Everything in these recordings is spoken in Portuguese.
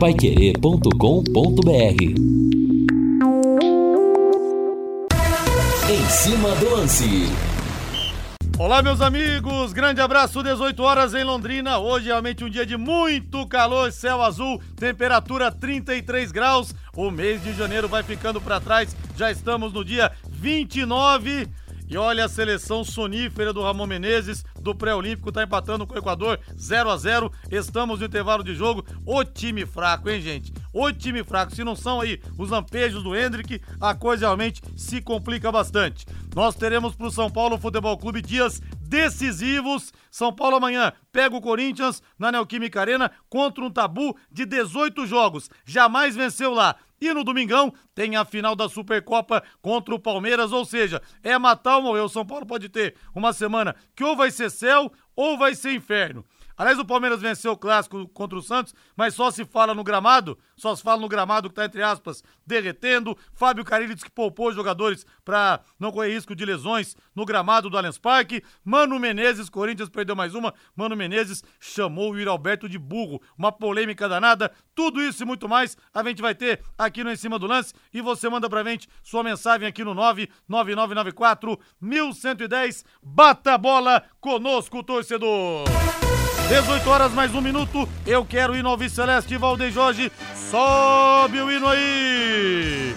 paiquerê.com.br Em cima do lance. Olá, meus amigos, grande abraço, 18 horas em Londrina. Hoje realmente um dia de muito calor, céu azul, temperatura 33 graus. O mês de janeiro vai ficando para trás, já estamos no dia 29 e olha a seleção sonífera do Ramon Menezes, do pré-olímpico, tá empatando com o Equador 0 a 0 Estamos no intervalo de jogo. O time fraco, hein, gente? O time fraco. Se não são aí os lampejos do Hendrick, a coisa realmente se complica bastante. Nós teremos pro São Paulo Futebol Clube dias decisivos. São Paulo amanhã pega o Corinthians na Neoquímica Arena contra um tabu de 18 jogos. Jamais venceu lá. E no domingão tem a final da Supercopa contra o Palmeiras, ou seja, é matar ou morrer. O São Paulo pode ter uma semana que ou vai ser céu ou vai ser inferno. Aliás, o Palmeiras venceu o clássico contra o Santos, mas só se fala no gramado, só se fala no gramado que tá, entre aspas, derretendo. Fábio Carilli disse que poupou os jogadores para não correr risco de lesões no gramado do Allianz Parque. Mano Menezes, Corinthians perdeu mais uma. Mano Menezes chamou o Yuri Alberto de burro. Uma polêmica danada. Tudo isso e muito mais a gente vai ter aqui no Em Cima do Lance. E você manda pra gente sua mensagem aqui no 99994 1110. Bata a bola conosco, torcedor! 18 horas mais um minuto. Eu quero ir no Alves Celeste Valdeir Jorge. Sobe o hino aí!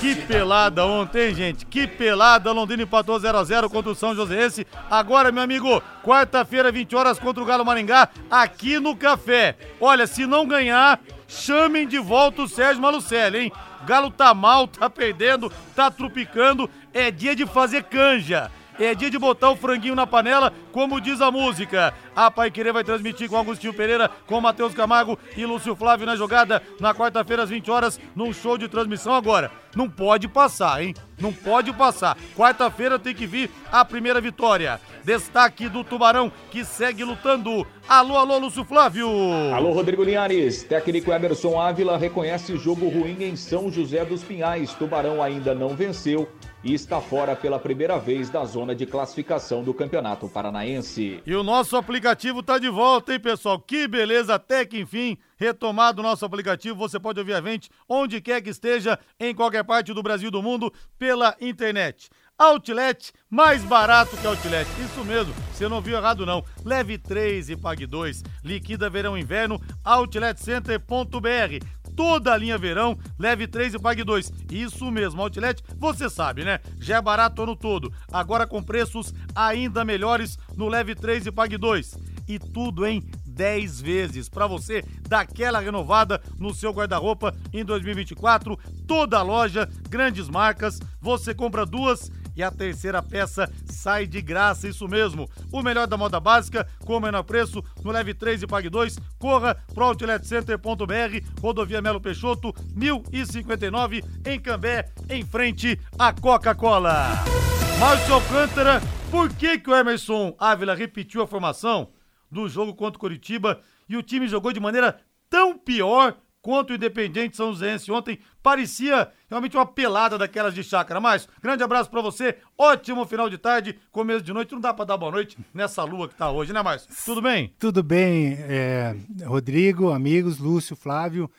Que pelada ontem, gente. Que pelada. Londrina empatou 0x0 contra o São Joséense. Agora, meu amigo, quarta-feira, 20 horas contra o Galo Maringá, aqui no Café. Olha, se não ganhar, chamem de volta o Sérgio Malucelli, hein? Galo tá mal, tá perdendo, tá trupicando. É dia de fazer canja. É dia de botar o franguinho na panela, como diz a música. A Pai Querer vai transmitir com Agostinho Pereira, com Matheus Camargo e Lúcio Flávio na jogada na quarta-feira às 20 horas, num show de transmissão agora. Não pode passar, hein? Não pode passar. Quarta-feira tem que vir a primeira vitória. Destaque do Tubarão que segue lutando. Alô, alô, Lúcio Flávio. Alô, Rodrigo Linhares. Técnico Emerson Ávila reconhece jogo ruim em São José dos Pinhais. Tubarão ainda não venceu e está fora pela primeira vez da zona de classificação do Campeonato Paranaense. E o nosso aplicativo está de volta, hein, pessoal? Que beleza, até que enfim, retomado o nosso aplicativo. Você pode ouvir a gente onde quer que esteja, em qualquer parte do Brasil do mundo, pela internet. Outlet, mais barato que Outlet. Isso mesmo, você não viu errado não. Leve 3 e pague 2. Liquida verão inverno, outletcenter.br. Toda a linha verão, leve 3 e pague 2. Isso mesmo, Outlet, você sabe, né? Já é barato ano todo. Agora com preços ainda melhores no leve 3 e pague 2. E tudo em 10 vezes para você dar aquela renovada no seu guarda-roupa em 2024. Toda a loja, grandes marcas, você compra duas e a terceira peça sai de graça, isso mesmo. O melhor da moda básica, com o menor preço, no Leve 3 e Pague 2, corra pro outletcenter.br, rodovia Melo Peixoto, 1059, em Cambé, em frente à Coca-Cola. Márcio Alcântara, por que que o Emerson Ávila repetiu a formação do jogo contra o Curitiba e o time jogou de maneira tão pior quanto o Independente São Joséense ontem. Parecia realmente uma pelada daquelas de chácara. Mas, grande abraço para você, ótimo final de tarde, começo de noite. Não dá para dar boa noite nessa lua que tá hoje, né, Márcio? Tudo bem? Tudo bem, é, Rodrigo, amigos, Lúcio, Flávio.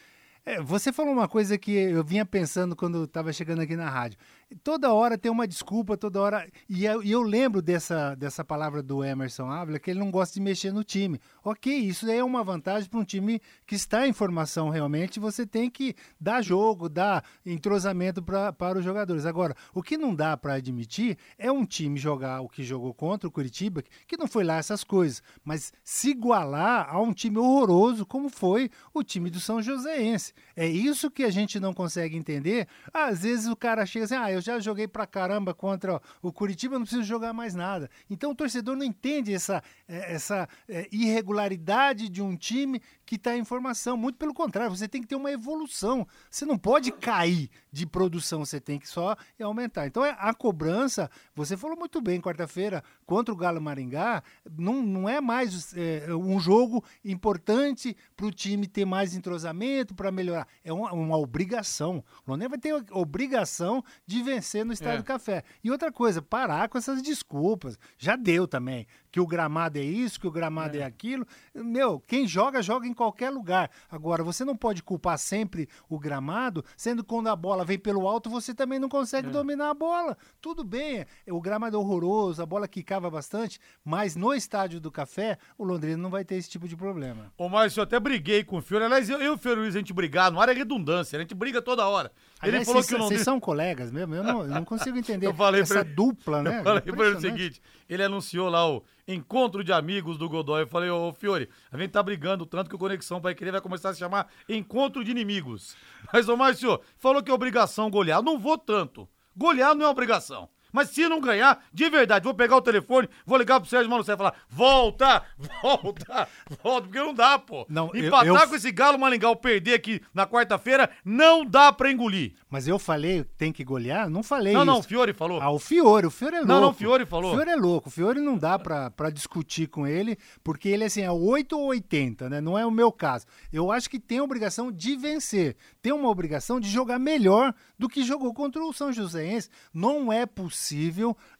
É, você falou uma coisa que eu vinha pensando quando estava chegando aqui na rádio toda hora tem uma desculpa, toda hora. E eu, eu, lembro dessa, dessa palavra do Emerson Ávila, que ele não gosta de mexer no time. Ok, isso é uma vantagem para um time que está em formação realmente. Você tem que dar jogo, dar entrosamento pra, para os jogadores. Agora, o que não dá para admitir é um time jogar o que jogou contra o Curitiba, que não foi lá essas coisas, mas se igualar a um time horroroso como foi o time do São Joséense. É isso que a gente não consegue entender. Às vezes o cara chega assim, ah, eu já joguei pra caramba contra o Curitiba, não preciso jogar mais nada. Então o torcedor não entende essa, é, essa é, irregularidade de um time que está em formação. Muito pelo contrário, você tem que ter uma evolução. Você não pode cair de produção, você tem que só aumentar. Então é, a cobrança, você falou muito bem, quarta-feira, contra o Galo Maringá, não, não é mais é, um jogo importante para o time ter mais entrosamento, para melhorar. É uma, uma obrigação. O Londrina vai ter a obrigação de vencer no Estádio é. Café. E outra coisa, parar com essas desculpas. Já deu também que o gramado é isso, que o gramado é. é aquilo. Meu, quem joga, joga em qualquer lugar. Agora, você não pode culpar sempre o gramado, sendo que quando a bola vem pelo alto, você também não consegue é. dominar a bola. Tudo bem, o gramado é horroroso, a bola quicava bastante, mas no estádio do Café, o Londrina não vai ter esse tipo de problema. Ô, Márcio, eu até briguei com o Fiore. Aliás, eu, eu e o Fiore Luiz, a gente brigar, não é redundância, a gente briga toda hora. Ele Aliás, falou cês, que o Londrina... Vocês são colegas mesmo? Eu não, eu não consigo entender eu falei essa ele... dupla, né? Eu falei pra ele o seguinte, ele anunciou lá o encontro de amigos do Godoy. Eu falei, ô Fiore, a gente tá brigando tanto que o Conexão vai querer vai começar a se chamar encontro de inimigos. Mas, ô Márcio, falou que é obrigação golear. Não vou tanto. Golear não é obrigação. Mas se não ganhar, de verdade, vou pegar o telefone, vou ligar pro Sérgio Malucé e falar: volta, volta, volta, porque não dá, pô. Não, Empatar eu, eu... com esse Galo Malingal perder aqui na quarta-feira, não dá pra engolir. Mas eu falei, tem que golear? Não falei não, isso. Não, não, o Fiore falou. Ah, o Fiore, o Fiore é louco. Não, não, o Fiore falou. O Fiore é louco, o Fiore não dá pra, pra discutir com ele, porque ele, assim, é 8 ou 80, né? Não é o meu caso. Eu acho que tem a obrigação de vencer, tem uma obrigação de jogar melhor do que jogou contra o São Joséense. Não é possível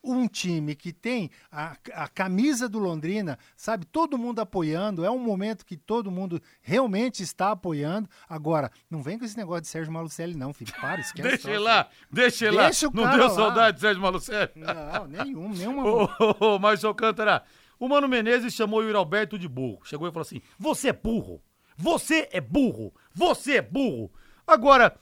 um time que tem a, a camisa do Londrina, sabe? Todo mundo apoiando, é um momento que todo mundo realmente está apoiando. Agora, não vem com esse negócio de Sérgio Malucelli, não, filho. Para, esquece. Deixa ele lá, deixa ele lá. Não deu lá. saudade de Sérgio Malucelli? Não, nenhum, nenhuma. Ô, ô, Alcântara, o Mano Menezes chamou o Yuri Alberto de burro. Chegou e falou assim: Você é burro. Você é burro. Você é burro. Agora,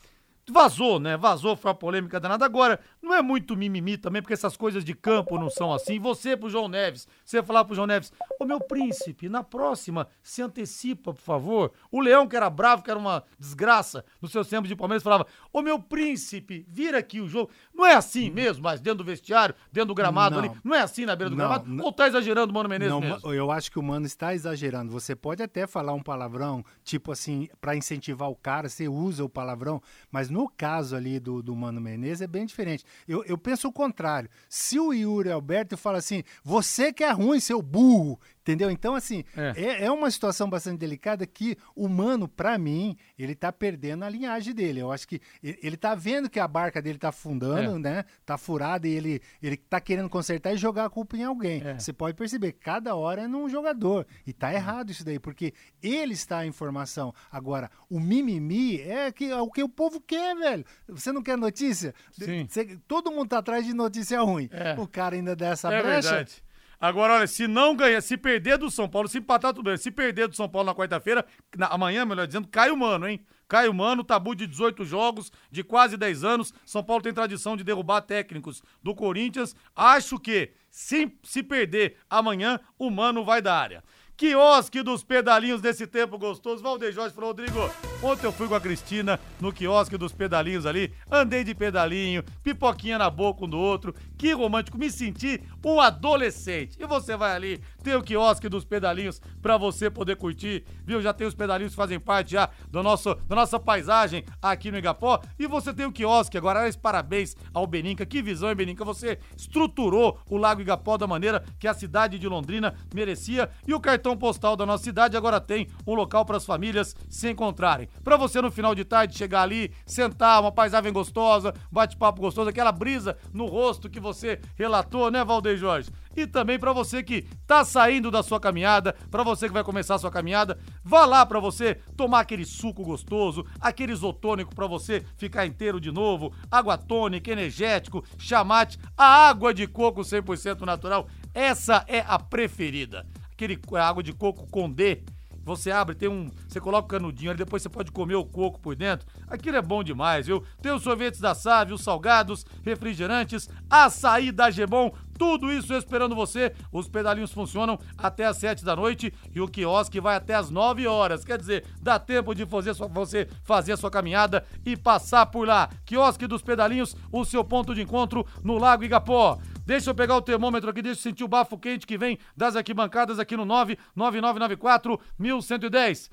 Vazou, né? Vazou, foi uma polêmica danada. Agora, não é muito mimimi também, porque essas coisas de campo não são assim. Você pro João Neves, você falar pro João Neves, ô meu príncipe, na próxima, se antecipa, por favor. O Leão, que era bravo, que era uma desgraça no seu tempo de Palmeiras, falava, ô meu príncipe, vira aqui o jogo. Não é assim mesmo, mas dentro do vestiário, dentro do gramado não. ali. Não é assim na beira do não, gramado? Não, ou tá exagerando o Mano Menezes não, mesmo? Eu acho que o Mano está exagerando. Você pode até falar um palavrão, tipo assim, para incentivar o cara, você usa o palavrão, mas no caso ali do, do Mano Menezes é bem diferente. Eu, eu penso o contrário. Se o Yuri Alberto fala assim, você que é ruim, seu burro, Entendeu? Então, assim, é. é. É, uma situação bastante delicada que o Mano, para mim, ele tá perdendo a linhagem dele. Eu acho que ele tá vendo que a barca dele tá afundando, é. né? Tá furada e ele, ele tá querendo consertar e jogar a culpa em alguém. É. Você pode perceber, cada hora é num jogador. E tá errado isso daí, porque ele está a informação. Agora, o mimimi é, que, é o que o povo quer, velho. Você não quer notícia? Sim. Você, todo mundo tá atrás de notícia ruim. É. O cara ainda dá essa é brecha. Verdade. Agora, olha, se não ganhar, se perder do São Paulo, se empatar tudo bem, se perder do São Paulo na quarta-feira, amanhã, melhor dizendo, cai o mano, hein? Cai o mano, tabu de 18 jogos, de quase 10 anos. São Paulo tem tradição de derrubar técnicos do Corinthians. Acho que, se, se perder amanhã, o mano vai da área. Quiosque dos pedalinhos desse tempo gostoso. Valdeir Jorge falou, Rodrigo, ontem eu fui com a Cristina no quiosque dos pedalinhos ali, andei de pedalinho, pipoquinha na boca um do outro, que romântico, me senti um adolescente. E você vai ali, tem o quiosque dos pedalinhos para você poder curtir, viu? Já tem os pedalinhos que fazem parte já do nosso, da nossa paisagem aqui no Igapó. E você tem o quiosque agora. Parabéns ao Beninca. Que visão, hein, Beninca? Você estruturou o Lago Igapó da maneira que a cidade de Londrina merecia. E o cartão postal da nossa cidade agora tem um local para as famílias se encontrarem. Para você no final de tarde chegar ali, sentar, uma paisagem gostosa, bate-papo gostoso, aquela brisa no rosto que você relatou, né, Valdeir Jorge? E também para você que tá saindo da sua caminhada, para você que vai começar a sua caminhada, vá lá para você tomar aquele suco gostoso, aquele isotônico para você ficar inteiro de novo, água tônica, energético, chamate, a água de coco 100% natural, essa é a preferida. Aquele água de coco com D você abre, tem um. Você coloca o canudinho ali, depois você pode comer o coco por dentro. Aquilo é bom demais, viu? Tem os sorvetes da Sávio, os salgados, refrigerantes, açaí da Gebon, tudo isso esperando você. Os pedalinhos funcionam até as 7 da noite e o quiosque vai até as 9 horas. Quer dizer, dá tempo de fazer sua, você fazer a sua caminhada e passar por lá. Quiosque dos pedalinhos, o seu ponto de encontro no Lago Igapó. Deixa eu pegar o termômetro aqui, deixa eu sentir o bafo quente que vem das arquibancadas aqui no 99994 1110.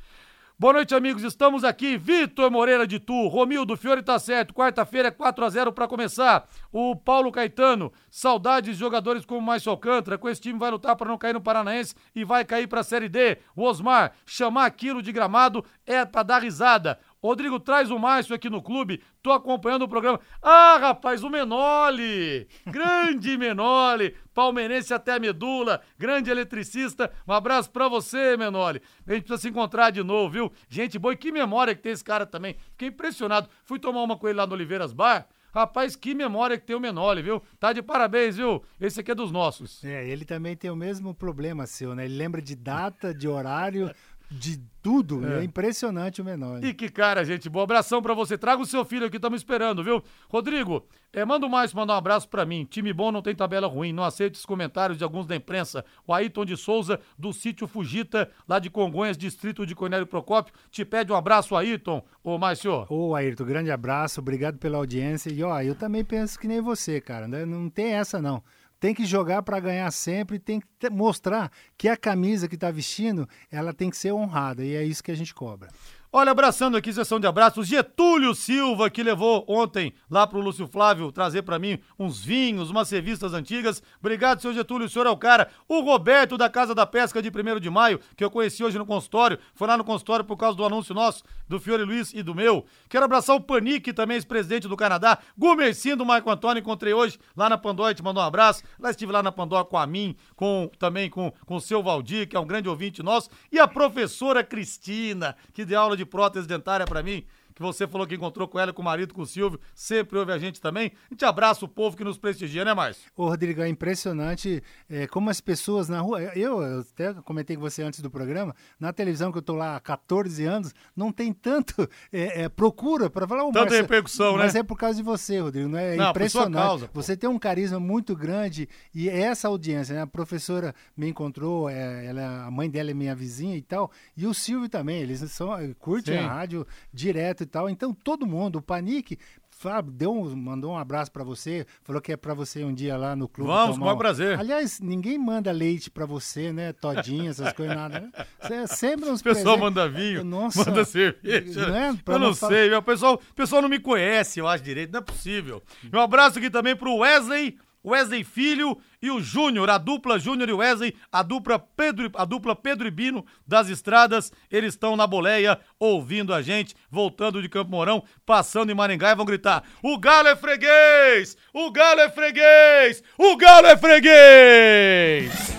Boa noite, amigos. Estamos aqui. Vitor Moreira de Tu, Romildo Fiore tá certo. Quarta-feira é 4 a 0 para começar. O Paulo Caetano, saudades de jogadores como Márcio Alcântara. Com esse time vai lutar para não cair no Paranaense e vai cair para a Série D. O Osmar, chamar aquilo de gramado é para dar risada. Rodrigo, traz o Márcio aqui no clube, tô acompanhando o programa. Ah, rapaz, o Menoli! Grande Menoli! Palmeirense até a medula, grande eletricista. Um abraço pra você, Menoli. A gente precisa se encontrar de novo, viu? Gente boa, e que memória que tem esse cara também. Fiquei impressionado. Fui tomar uma com ele lá no Oliveiras Bar. Rapaz, que memória que tem o Menoli, viu? Tá de parabéns, viu? Esse aqui é dos nossos. É, ele também tem o mesmo problema seu, né? Ele lembra de data, de horário, de tudo. É. é. impressionante o menor. E que cara, gente boa. Abração pra você. Traga o seu filho aqui, estamos esperando, viu? Rodrigo, é, manda mais, manda um abraço pra mim. Time bom não tem tabela ruim. Não aceite os comentários de alguns da imprensa. O Ayrton de Souza, do sítio Fugita, lá de Congonhas, distrito de Cornélio Procópio, te pede um abraço, Ayrton. Ô, Márcio. Ô, Ayrton, grande abraço. Obrigado pela audiência. E, ó, eu também penso que nem você, cara. Não tem essa, não tem que jogar para ganhar sempre, tem que mostrar que a camisa que está vestindo, ela tem que ser honrada e é isso que a gente cobra. Olha, abraçando aqui, sessão de abraços, Getúlio Silva, que levou ontem lá pro Lúcio Flávio trazer para mim uns vinhos, umas revistas antigas. Obrigado, seu Getúlio, o senhor é o cara. O Roberto da Casa da Pesca de 1 de maio, que eu conheci hoje no consultório, foi lá no consultório por causa do anúncio nosso, do Fiore Luiz e do meu. Quero abraçar o Panique, também ex-presidente do Canadá. Gumercinho do Marco Antônio, encontrei hoje lá na Pandora, te mandou um abraço. Lá estive lá na Pandora com a mim, com também com, com o seu Valdir, que é um grande ouvinte nosso, e a professora Cristina, que deu aula de prótese dentária para mim que você falou que encontrou com ela, com o marido, com o Silvio, sempre ouve a gente também. A gente abraça o povo que nos prestigia, né, Márcio? Ô, Rodrigo, é impressionante é, como as pessoas na rua. Eu, eu, até comentei com você antes do programa, na televisão que eu tô lá há 14 anos, não tem tanto é, é, procura para falar. Tanta Márcio, repercussão, mas né? Mas é por causa de você, Rodrigo. Não é não, impressionante. Causa, você tem um carisma muito grande e essa audiência, né? A professora me encontrou, é, ela, a mãe dela é minha vizinha e tal, e o Silvio também, eles são, curtem Sim. a rádio direto tal. Então todo mundo, o Panique, Fábio, deu um, mandou um abraço para você, falou que é para você um dia lá no clube. Vamos, com um prazer. Aliás, ninguém manda leite para você, né? Todinha, essas coisas, nada. Né? Você é sempre uns O pessoal presentes. manda vinho, Nossa, manda cerveja. Não é? eu não, sei, o pessoal, pessoal não me conhece, eu acho direito, não é possível. Um abraço aqui também pro Wesley Wesley Filho e o Júnior, a dupla Júnior e Wesley, a dupla Pedro, a dupla Pedro e Bino das estradas, eles estão na boleia ouvindo a gente, voltando de Campo Mourão, passando em Maringá e vão gritar: "O Galo é freguês! O Galo é freguês! O Galo é freguês!"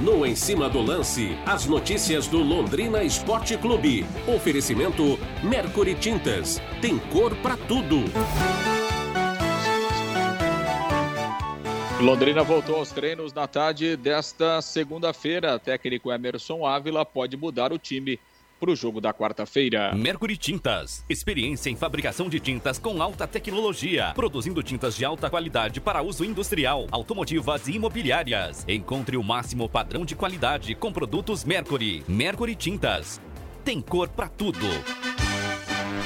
No Em Cima do Lance, as notícias do Londrina Esporte Clube. Oferecimento Mercury Tintas. Tem cor para tudo. Londrina voltou aos treinos na tarde desta segunda-feira. Técnico Emerson Ávila pode mudar o time para o jogo da quarta-feira. Mercury Tintas. Experiência em fabricação de tintas com alta tecnologia. Produzindo tintas de alta qualidade para uso industrial, automotivas e imobiliárias. Encontre o máximo padrão de qualidade com produtos Mercury. Mercury Tintas. Tem cor para tudo.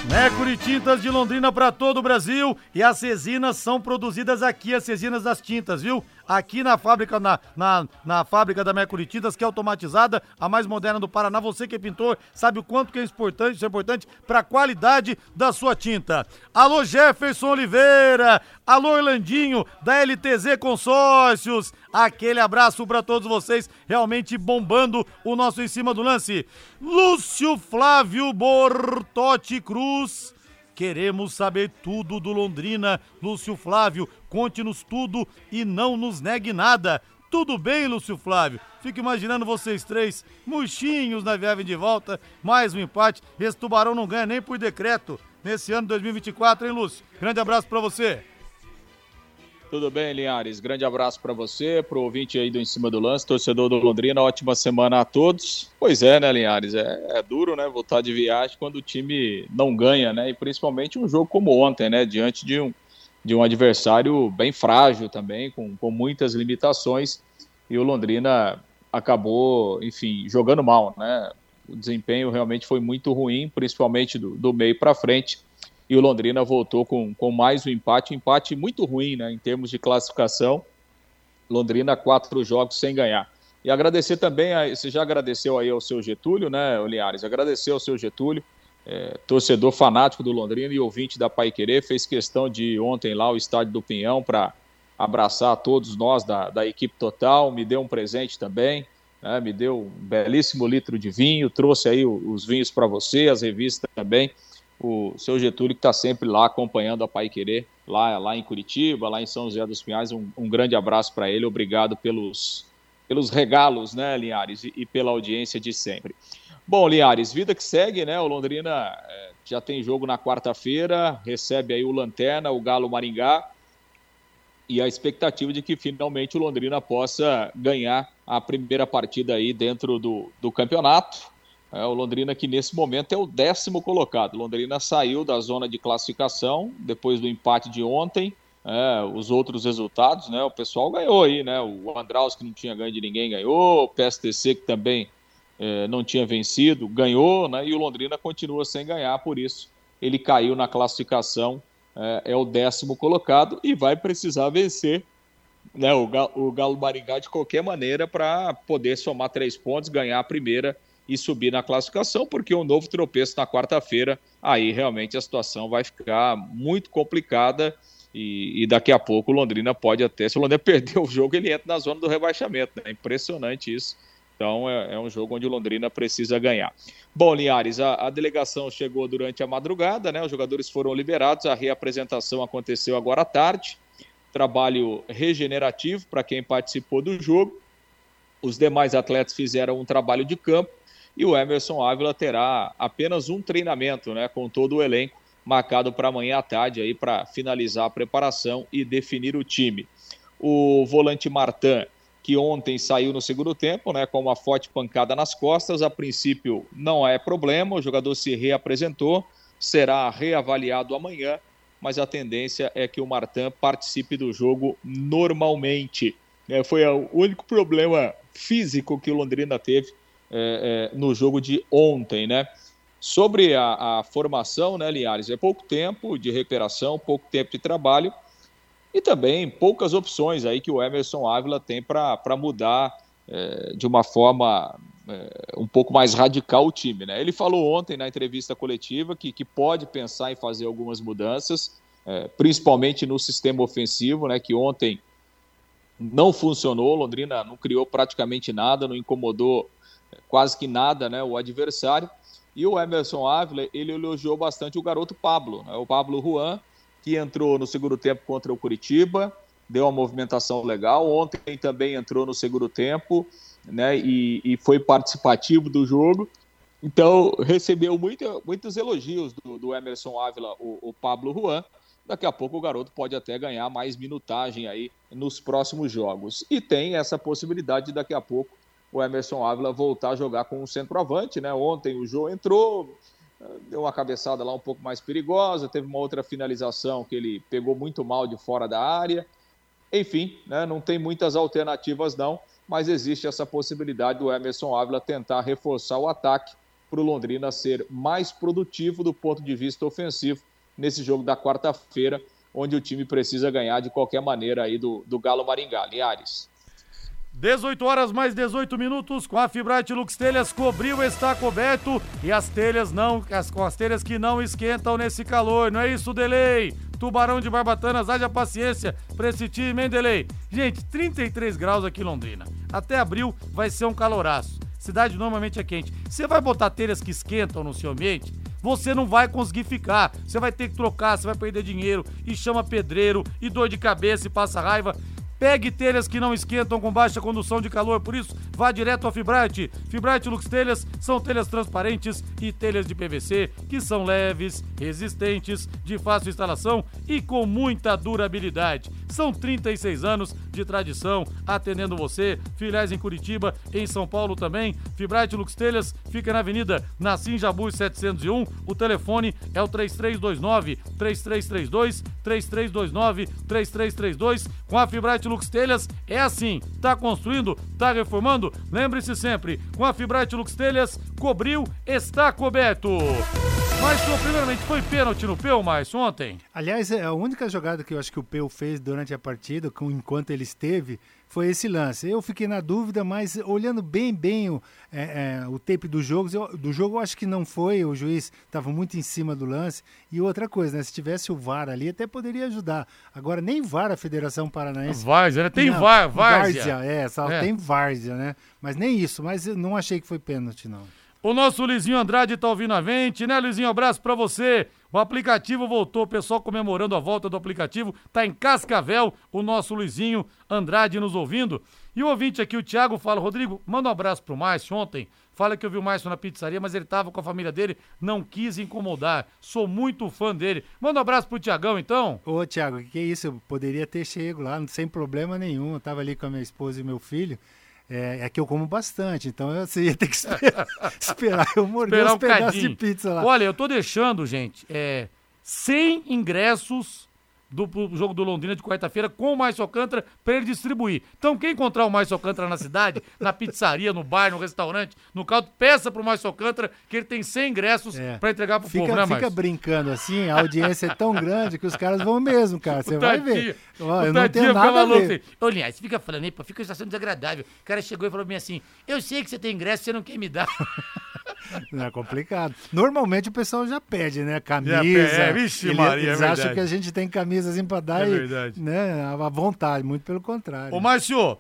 Mercury Tintas de Londrina para todo o Brasil e as resinas são produzidas aqui, as resinas das tintas, viu? Aqui na fábrica, na, na, na fábrica da Mercury que é automatizada, a mais moderna do Paraná. Você que é pintor, sabe o quanto que é importante, isso é importante para a qualidade da sua tinta. Alô Jefferson Oliveira, alô Orlandinho, da LTZ Consórcios, aquele abraço para todos vocês, realmente bombando o nosso em cima do lance. Lúcio Flávio Bortotti Cruz, Queremos saber tudo do Londrina. Lúcio Flávio, conte-nos tudo e não nos negue nada. Tudo bem, Lúcio Flávio? Fico imaginando vocês três, murchinhos na viagem de volta, mais um empate. Esse tubarão não ganha nem por decreto nesse ano 2024, hein, Lúcio? Grande abraço para você. Tudo bem, Linhares? Grande abraço para você, pro ouvinte aí do Em Cima do Lance, torcedor do Londrina, ótima semana a todos. Pois é, né, Linhares? É, é, duro, né, voltar de viagem quando o time não ganha, né? E principalmente um jogo como ontem, né? Diante de um, de um adversário bem frágil também, com, com muitas limitações. E o Londrina acabou, enfim, jogando mal, né? O desempenho realmente foi muito ruim, principalmente do, do meio para frente e o Londrina voltou com, com mais um empate, um empate muito ruim né, em termos de classificação. Londrina, quatro jogos sem ganhar. E agradecer também, a, você já agradeceu aí ao seu Getúlio, né, Oliares? Agradecer ao seu Getúlio, é, torcedor fanático do Londrina e ouvinte da Pai Querer, fez questão de ontem lá ao Estádio do Pinhão para abraçar todos nós da, da equipe total, me deu um presente também, né, me deu um belíssimo litro de vinho, trouxe aí os vinhos para você, as revistas também o seu Getúlio, que está sempre lá acompanhando a Pai Querer, lá, lá em Curitiba, lá em São José dos Pinhais. Um, um grande abraço para ele, obrigado pelos, pelos regalos, né, Linhares, e, e, pela audiência de sempre. Bom, Linhares, vida que segue, né? O Londrina é, já tem jogo na quarta-feira, recebe aí o Lanterna, o Galo Maringá, e a expectativa de que finalmente o Londrina possa ganhar a primeira partida aí dentro do, do campeonato. É, o Londrina que nesse momento é o décimo colocado. O Londrina saiu da zona de classificação depois do empate de ontem. É, os outros resultados, né? O pessoal ganhou aí, né? O Andraus que não tinha ganho de ninguém ganhou, o PSTC que também é, não tinha vencido ganhou, né? E o Londrina continua sem ganhar, por isso ele caiu na classificação, é, é o décimo colocado e vai precisar vencer né, o, Galo, o Galo Maringá de qualquer maneira para poder somar três pontos, ganhar a primeira e subir na classificação, porque um novo tropeço na quarta-feira, aí realmente a situação vai ficar muito complicada e, e, daqui a pouco o Londrina pode até, se o Londrina perder o jogo, ele entra na zona do rebaixamento. É né? impressionante isso. Então é, é, um jogo onde o Londrina precisa ganhar. Bom, Linhares, a, a, delegação chegou durante a madrugada, né? Os jogadores foram liberados, a reapresentação aconteceu agora à tarde. Trabalho regenerativo para quem participou do jogo. Os demais atletas fizeram um trabalho de campo e o Emerson Ávila terá apenas um treinamento, né, com todo o elenco marcado para amanhã à tarde aí para finalizar a preparação e definir o time. O volante Martin, que ontem saiu no segundo tempo, né, com uma forte pancada nas costas, a princípio não é problema, o jogador se reapresentou, será reavaliado amanhã, mas a tendência é que o Martin participe do jogo normalmente. É, foi o único problema físico que o Londrina teve é, é, no jogo de ontem, né? Sobre a, a, formação, né, Linhares? É pouco tempo de recuperação, pouco tempo de trabalho e também poucas opções aí que o Emerson Ávila tem para mudar é, de uma forma é, um pouco mais radical o time, né? Ele falou ontem na entrevista coletiva que, que pode pensar em fazer algumas mudanças, é, principalmente no sistema ofensivo, né? Que ontem não funcionou, Londrina não criou praticamente nada, não incomodou quase que nada né, o adversário. E o Emerson Ávila, ele elogiou bastante o garoto Pablo, né, o Pablo Juan, que entrou no segundo tempo contra o Curitiba, deu uma movimentação legal. Ontem também entrou no segundo tempo né, e, e foi participativo do jogo. Então, recebeu muito, muitos elogios do, do Emerson Ávila, o, o, Pablo Juan. Daqui a pouco o garoto pode até ganhar mais minutagem aí nos próximos jogos. E tem essa possibilidade de daqui a pouco o Emerson Ávila voltar a jogar com um centroavante, né? Ontem o Jô entrou, deu uma cabeçada lá um pouco mais perigosa, teve uma outra finalização que ele pegou muito mal de fora da área. Enfim, né? não tem muitas alternativas não, mas existe essa possibilidade do Emerson Ávila tentar reforçar o ataque para o Londrina ser mais produtivo do ponto de vista ofensivo nesse jogo da quarta-feira, onde o time precisa ganhar de qualquer maneira aí do, do Galo Maringá. Liares. 18 horas mais 18 minutos com a Fibrate Lux Telhas cobriu está coberto e as telhas não, as, as telhas que não esquentam nesse calor, não é isso, Delay? Tubarão de Barbatanas, haja paciência pra esse time, hein, Delay? Gente, 33 graus aqui em Londrina. Até abril vai ser um caloraço. Cidade normalmente é quente. Você vai botar telhas que esquentam no seu ambiente? Você não vai conseguir ficar. Você vai ter que trocar, você vai perder dinheiro e chama pedreiro e dor de cabeça e passa raiva. Pegue telhas que não esquentam com baixa condução de calor, por isso vá direto a Fibrate. Fibrate Lux Telhas são telhas transparentes e telhas de PVC que são leves, resistentes, de fácil instalação e com muita durabilidade. São 36 anos de tradição atendendo você, filiais em Curitiba, em São Paulo também. Fibrate Lux Telhas fica na Avenida Nassim Jabuz 701. O telefone é o 3329 3332 3329 3332 com a Fibrate Lux Telhas é assim, tá construindo, tá reformando? Lembre-se sempre, com a Fibrate Lux Telhas, cobriu, está coberto. Mas, primeiramente, foi pênalti no Peu, mais ontem? Aliás, é a única jogada que eu acho que o Peu fez durante a partida, enquanto ele esteve, foi esse lance. Eu fiquei na dúvida, mas olhando bem, bem o, é, é, o tape do jogo, eu, do jogo eu acho que não foi, o juiz estava muito em cima do lance. E outra coisa, né, se tivesse o VAR ali, até poderia ajudar. Agora, nem VAR a Federação Paranaense. Várzea, né? Tem não, VAR, Várzea. Várzea, é, só é. tem Várzea, né? Mas nem isso, mas eu não achei que foi pênalti, não. O nosso Luizinho Andrade tá ouvindo a gente, né, Luizinho? Abraço pra você. O aplicativo voltou, o pessoal comemorando a volta do aplicativo. Tá em Cascavel, o nosso Luizinho Andrade nos ouvindo. E o ouvinte aqui, o Thiago, fala: Rodrigo, manda um abraço pro Márcio ontem. Fala que eu vi o Márcio na pizzaria, mas ele tava com a família dele, não quis incomodar. Sou muito fã dele. Manda um abraço pro Tiagão, então. Ô, Thiago, que isso? Eu poderia ter chego lá, sem problema nenhum. Eu tava ali com a minha esposa e meu filho. É, é, que eu como bastante, então você ia ter que esperar, esperar eu morder esperar um pedaços de pizza lá. Olha, eu tô deixando, gente, é, 100 ingressos do jogo do Londrina de quarta-feira com o Márcio Alcântara para ele distribuir. Então, quem encontrar o Márcio Alcântara na cidade, na pizzaria, no bar, no restaurante, no carro, peça pro Márcio Alcântara que ele tem 100 ingressos é. para entregar pro fica, povo, né? Fica brincando assim, a audiência é tão grande que os caras vão mesmo, cara. Você vai ver. Ó, eu não tenho nada a ver. Ô, Linhares, você fica falando aí, pô, fica uma situação desagradável. O cara chegou e falou pra mim assim, eu sei que você tem ingresso, você não quer me dar. Não é complicado. Normalmente o pessoal já pede, né? Camisa. Já. É, vixe, Maria, eles é acham que a gente tem camisas assim pra dar é e, né, à vontade, muito pelo contrário. Ô, Márcio,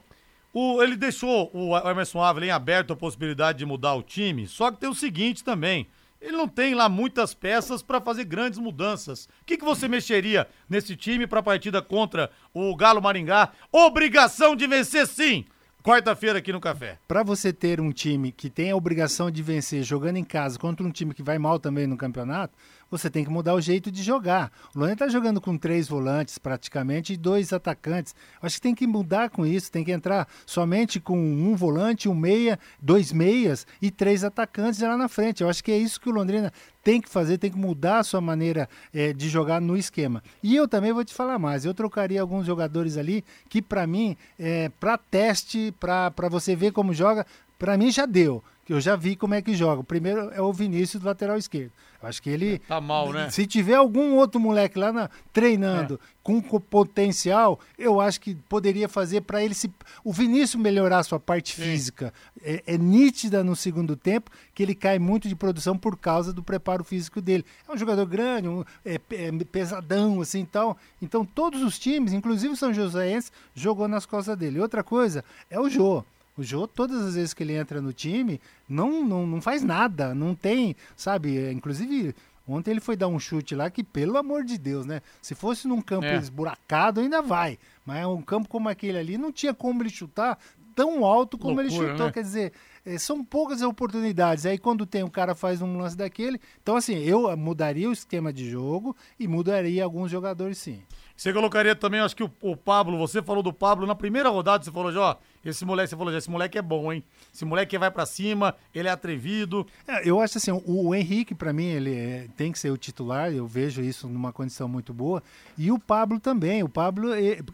o, ele deixou o Emerson Ávila em aberto a possibilidade de mudar o time, só que tem o seguinte também. Ele não tem lá muitas peças para fazer grandes mudanças. O que, que você mexeria nesse time para a partida contra o Galo Maringá? Obrigação de vencer sim! Quarta-feira aqui no Café. Para você ter um time que tem a obrigação de vencer jogando em casa contra um time que vai mal também no campeonato, você tem que mudar o jeito de jogar. O Londrina está jogando com três volantes praticamente e dois atacantes. Acho que tem que mudar com isso, tem que entrar somente com um volante, um meia, dois meias e três atacantes lá na frente. Eu acho que é isso que o Londrina tem que fazer, tem que mudar a sua maneira é, de jogar no esquema. E eu também vou te falar mais, eu trocaria alguns jogadores ali que para mim, é, para teste, para você ver como joga, para mim já deu eu já vi como é que joga. O primeiro é o Vinícius do lateral esquerdo. Eu acho que ele. Tá mal, né? Se tiver algum outro moleque lá na, treinando é. com potencial, eu acho que poderia fazer para ele se. O Vinícius melhorar a sua parte Sim. física. É, é, nítida no segundo tempo que ele cai muito de produção por causa do preparo físico dele. É um jogador grande, um, é, é pesadão, assim tal. Então, todos os times, inclusive o São Joséense, jogou nas costas dele. Outra coisa é o Jô. O Jô, todas as vezes que ele entra no time, não, não, não faz nada, não tem, sabe? É, inclusive, ontem ele foi dar um chute lá que, pelo amor de Deus, né? Se fosse num campo é. esburacado, ainda vai. Mas um campo como aquele ali, não tinha como ele chutar tão alto como Loucura, ele chutou. Né? Quer dizer, é, são poucas oportunidades. Aí quando tem um cara faz um lance daquele. Então, assim, eu mudaria o esquema de jogo e mudaria alguns jogadores sim. Você colocaria também, acho que o, o Pablo, você falou do Pablo na primeira rodada, você falou, já, esse moleque, você falou, já, esse moleque é bom, hein? Esse moleque vai para cima, ele é atrevido. É, eu acho assim, o, o Henrique, para mim, ele é, tem que ser o titular, eu vejo isso numa condição muito boa. E o Pablo também. O Pablo,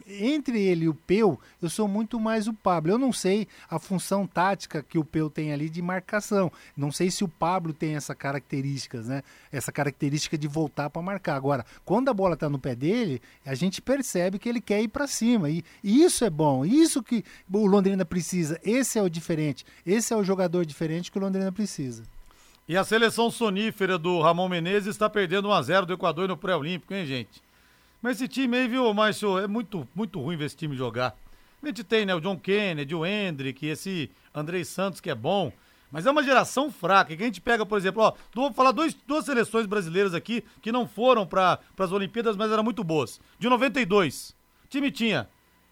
entre ele e o Peu, eu sou muito mais o Pablo. Eu não sei a função tática que o Peu tem ali de marcação. Não sei se o Pablo tem essa características, né? Essa característica de voltar para marcar. Agora, quando a bola tá no pé dele, a gente percebe que ele quer ir para cima. E, e isso é bom. Isso que o Londrina precisa. Esse é o diferente. Esse é o jogador diferente que o Londrina precisa. E a seleção sonífera do Ramon Menezes está perdendo 1x0 do Equador no pré-olímpico, hein, gente? Mas esse time aí, viu, Márcio, é muito, muito ruim ver esse time jogar. A gente tem, né, o John Kennedy, o Hendrick, esse Andrei Santos que é bom. Mas é uma geração fraca. Que a gente pega, por exemplo, ó, vou falar dois, duas seleções brasileiras aqui que não foram para as Olimpíadas, mas eram muito boas. De 92, o time tinha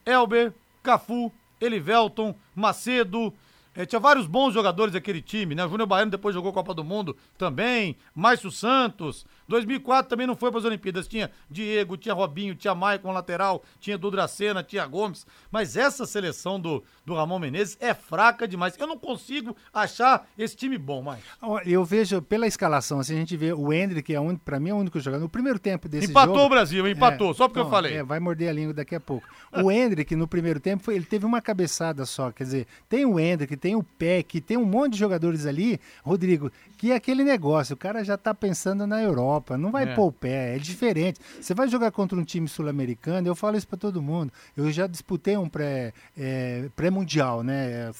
Elber, Cafu, Elivelton, Macedo, é, tinha vários bons jogadores daquele time, né? O Júnior Baiano depois jogou Copa do Mundo também. Márcio Santos. 2004 também não foi para as Olimpíadas. Tinha Diego, tinha Robinho, tinha Maicon lateral, tinha Dudracena, tinha Gomes. Mas essa seleção do, do Ramon Menezes é fraca demais. Eu não consigo achar esse time bom, mais. Eu vejo pela escalação, assim, a gente vê o Hendrick, que é um, para mim é o único jogador. No primeiro tempo desse empatou jogo. Empatou o Brasil, empatou, é, só porque então, eu falei. É, vai morder a língua daqui a pouco. O Hendrick, no primeiro tempo, ele teve uma cabeçada só. Quer dizer, tem o Hendrick, tem o Peck, tem um monte de jogadores ali, Rodrigo, que é aquele negócio, o cara já tá pensando na Europa, não vai é. pôr o pé, é diferente. Você vai jogar contra um time sul-americano, eu falo isso para todo mundo. Eu já disputei um pré, é, pré-mundial, né?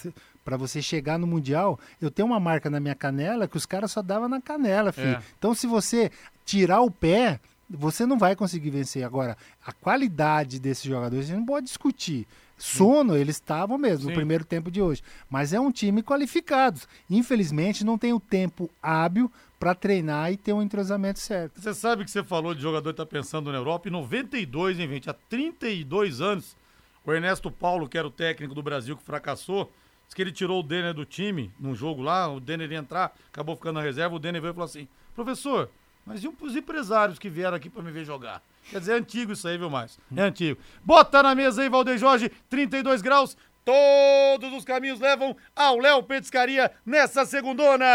para você chegar no Mundial, eu tenho uma marca na minha canela que os caras só davam na canela, filho. É. Então, se você tirar o pé, você não vai conseguir vencer. Agora, a qualidade desses jogadores, a gente não pode discutir. Sono, eles estavam mesmo Sim. no primeiro tempo de hoje. Mas é um time qualificado. Infelizmente, não tem o tempo hábil para treinar e ter um entrosamento certo. Você sabe que você falou de jogador que tá pensando na Europa. Em 92, hein, gente? Há 32 anos, o Ernesto Paulo, que era o técnico do Brasil que fracassou, disse que ele tirou o Denner do time num jogo lá. O Denner ia entrar, acabou ficando na reserva. O Denner veio e falou assim: professor, mas e os empresários que vieram aqui para me ver jogar? Quer dizer, é antigo isso aí, viu, mais? É antigo. Bota na mesa aí, Valdeir Jorge, 32 graus. Todos os caminhos levam ao Léo Petiscaria nessa segundona.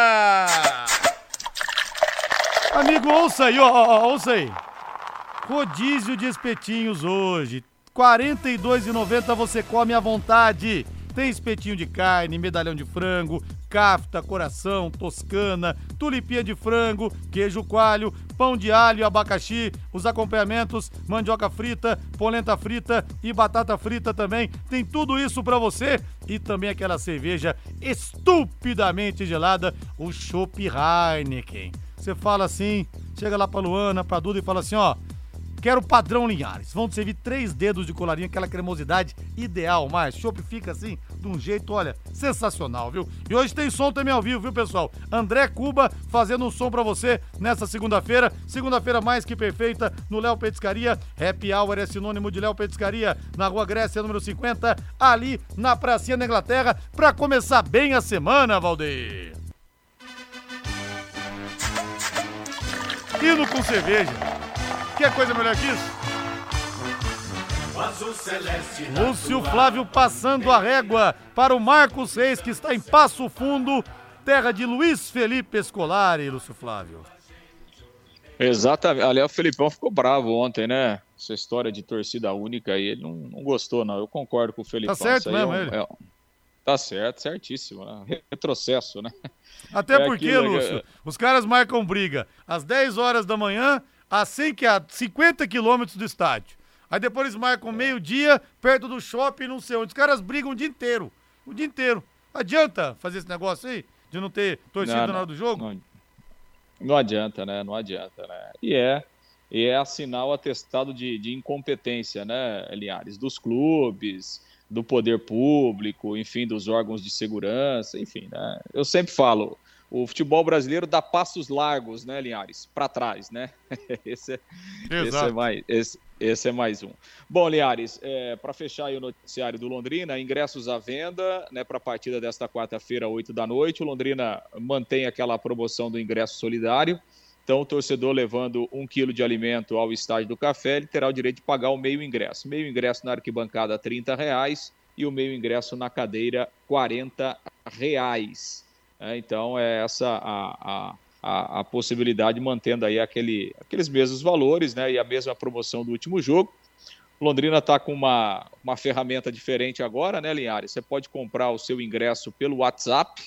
Amigo, ouça aí, ó, ó, ouça aí. Rodízio de espetinhos hoje. R$ 42,90 você come à vontade. Tem espetinho de carne, medalhão de frango, cafta, coração, toscana, tulipinha de frango, queijo coalho, pão de alho e abacaxi, os acompanhamentos, mandioca frita, polenta frita e batata frita também. Tem tudo isso pra você e também aquela cerveja estupidamente gelada, o Chopp Heineken. Você fala assim, chega lá pra Luana, pra Duda e fala assim, ó, Quero padrão Linhares. Vão te servir três dedos de colarinho, aquela cremosidade ideal, mas chopp fica assim, de um jeito, olha, sensacional, viu? E hoje tem som também ao vivo, viu, pessoal? André Cuba fazendo um som pra você nessa segunda-feira. Segunda-feira mais que perfeita no Léo Petiscaria. Happy Hour é sinônimo de Léo Petiscaria, na Rua Grécia, número 50, ali na Pracinha da Inglaterra, pra começar bem a semana, Valdeir. Hino com cerveja. Quer coisa melhor que isso? Lúcio Flávio passando a régua para o Marcos Reis, que está em Passo Fundo, terra de Luiz Felipe Escolari, Lúcio Flávio. Exatamente. Aliás, o Felipão ficou bravo ontem, né? Essa história de torcida única aí, ele não, não gostou, não. Eu concordo com o Felipão. Tá certo aí mesmo, é um- ele. é um- Tá certo, certíssimo. né? Retrocesso, né? Até É porque, aquilo, Lúcio, é- os caras marcam briga às 10 horas da manhã, a 100 que a 50 quilômetros do estádio. Aí depois eles marcam meio-dia, perto do shopping, não sei onde. Os caras brigam o dia inteiro. O dia inteiro. Adianta fazer esse negócio aí? De não ter torcida Não, na hora do jogo? Não, não adianta, né? Não adianta, né? E é, e é assinar o atestado de, de incompetência, né, Linhares? Dos clubes, do poder público, enfim, dos órgãos de segurança, enfim, né? Eu sempre falo, o futebol brasileiro dá passos largos, né, Linhares? Para trás, né? Esse é, esse é mais, esse, esse é mais um. Bom, Liares, para fechar aí o noticiário do Londrina, ingressos à venda né, para a partida desta quarta-feira, 8 da noite. O Londrina mantém aquela promoção do ingresso solidário. Então, o torcedor levando um quilo de alimento ao estádio do café, ele terá o direito de pagar o meio ingresso. Meio ingresso na arquibancada, 30 reais, e o meio ingresso na cadeira, 40 reais. É, então, é essa a, a, a, possibilidade, mantendo aí aquele, aqueles mesmos valores né, e a mesma promoção do último jogo. Londrina está com uma, uma ferramenta diferente agora, né, Linhares? Você pode comprar o seu ingresso pelo WhatsApp,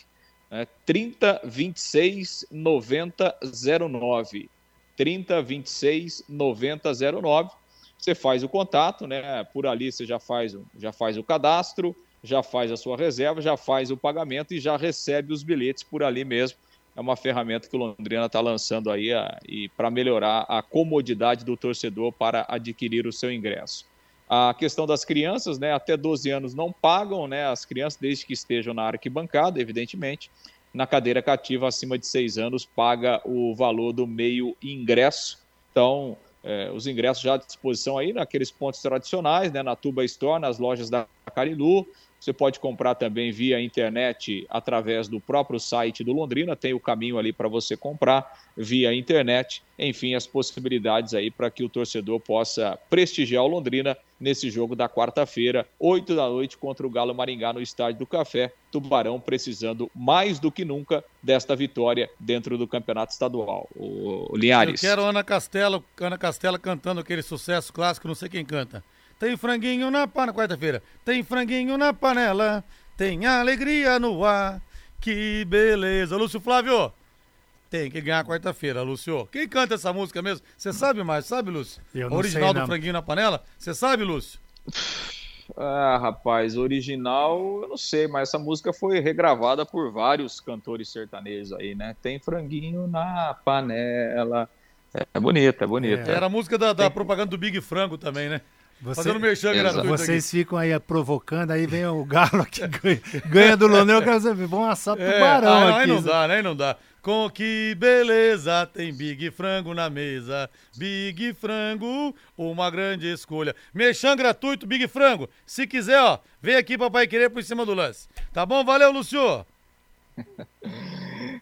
né, 3026 9009. 3026 9009. Você faz o contato, né? Por ali você já faz, já faz o cadastro, já faz a sua reserva, já faz o pagamento e já recebe os bilhetes por ali mesmo. É uma ferramenta que o Londrina está lançando aí a- e para melhorar a comodidade do torcedor para adquirir o seu ingresso. A questão das crianças, né? Até 12 anos não pagam, né? As crianças, desde que estejam na arquibancada, evidentemente. Na cadeira cativa, acima de 6 anos, paga o valor do meio ingresso. Então, eh, os ingressos já à disposição aí naqueles pontos tradicionais, né? Na Tuba Store, nas lojas da Carilu. Você pode comprar também via internet através do próprio site do Londrina, tem o caminho ali para você comprar via internet. Enfim, as possibilidades aí para que o torcedor possa prestigiar o Londrina nesse jogo da quarta-feira, 8 da noite, contra o Galo Maringá no Estádio do Café. Tubarão precisando mais do que nunca desta vitória dentro do Campeonato Estadual. O Eu Linhares. quero Ana Castela, Ana Castela cantando aquele sucesso clássico, não sei quem canta. Tem franguinho na panela, quarta-feira. Tem franguinho na panela, tem alegria no ar. Que beleza. Lúcio Flávio, tem que ganhar quarta-feira, Lúcio. Quem canta essa música mesmo? Você sabe mais, sabe, Lúcio? Eu A não original sei, do não. franguinho na panela? Você sabe, Lúcio? Ah, rapaz, original, eu não sei, mas essa música foi regravada por vários cantores sertanejos aí, né? Tem franguinho na panela, É bonita, é bonita. Era a música da, da propaganda do Big Frango também, né? Você- Fazendo merchan gratuito Vocês ficam aí provocando, aí vem o Galo aqui, ganha, ganha do Londrina, eu quero saber, vão assar aqui. É, tubarão ah, não, aqui. aí não dá, né? Aí não dá. Com que beleza tem Big Frango na mesa. Big Frango, uma grande escolha. Merchan gratuito, Big Frango. Se quiser, ó, vem aqui, papai querer por cima do lance. Tá bom? Valeu, Lúcio.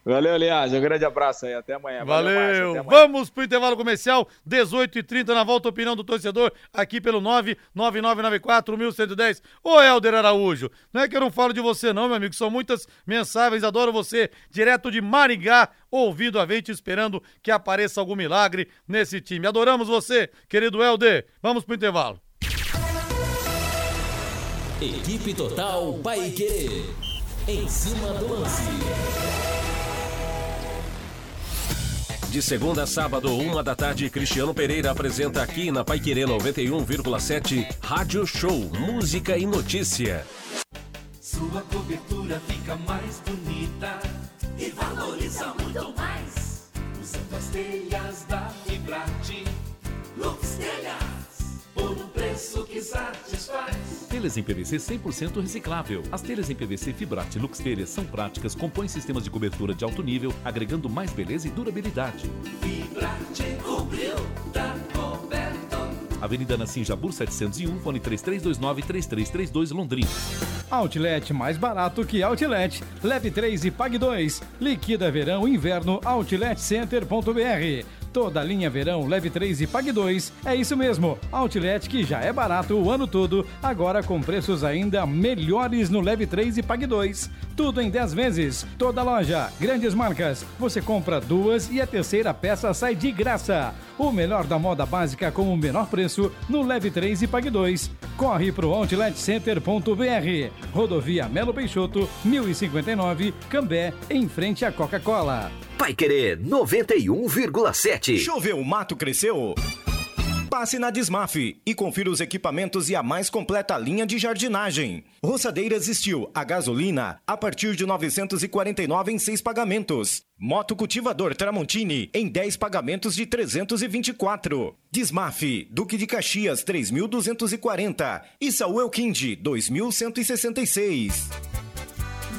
Valeu, aliás. Um grande abraço aí. Até amanhã. Valeu. Márcio, até amanhã. Vamos pro intervalo comercial, 18h30 na volta opinião do torcedor, aqui pelo 99994-1110. Ô, Helder Araújo, não é que eu não falo de você não, meu amigo, são muitas mensagens, adoro você, direto de Maringá, ouvindo a gente, esperando que apareça algum milagre nesse time. Adoramos você, querido Helder. Vamos pro intervalo. Equipe Total Paique. Em cima do lance. De segunda a sábado, uma da tarde, Cristiano Pereira apresenta aqui na Paiquerê 91,7 Rádio Show, música e notícia. Sua cobertura fica mais bonita e valoriza muito mais. Usando as telhas da Fibrate, Lux Telhas, por um preço que satisfaz. Telhas em PVC 100% reciclável. As telhas em PVC Fibrate Lux Telhas são práticas, compõem sistemas de cobertura de alto nível, agregando mais beleza e durabilidade. Fibrate cobriu, tá coberto. Avenida Nassim Jabur 701, fone 3329-3332 Londrina. Outlet mais barato que Outlet. Leve 3 e pague 2. Liquida verão inverno outletcenter.br. Toda linha verão, leve 3 e pague 2. É isso mesmo. Outlet que já é barato o ano todo, agora com preços ainda melhores no leve 3 e pague 2. Tudo em 10 vezes. Toda loja, grandes marcas. Você compra duas e a terceira peça sai de graça. O melhor da moda básica com o menor preço no leve 3 e pague 2. Corre pro outletcenter.br. Rodovia Melo Peixoto, 1059, Cambé, em frente à Coca-Cola. Querer 91,7. Choveu, o mato cresceu? Passe na Desmaf e confira os equipamentos e a mais completa linha de jardinagem. Roçadeiras Steel a gasolina a partir de 949 em seis pagamentos. Moto cultivador Tramontini em 10 pagamentos de 324. Desmaf Duque de Caxias 3240 e Saúl Quindi 2166.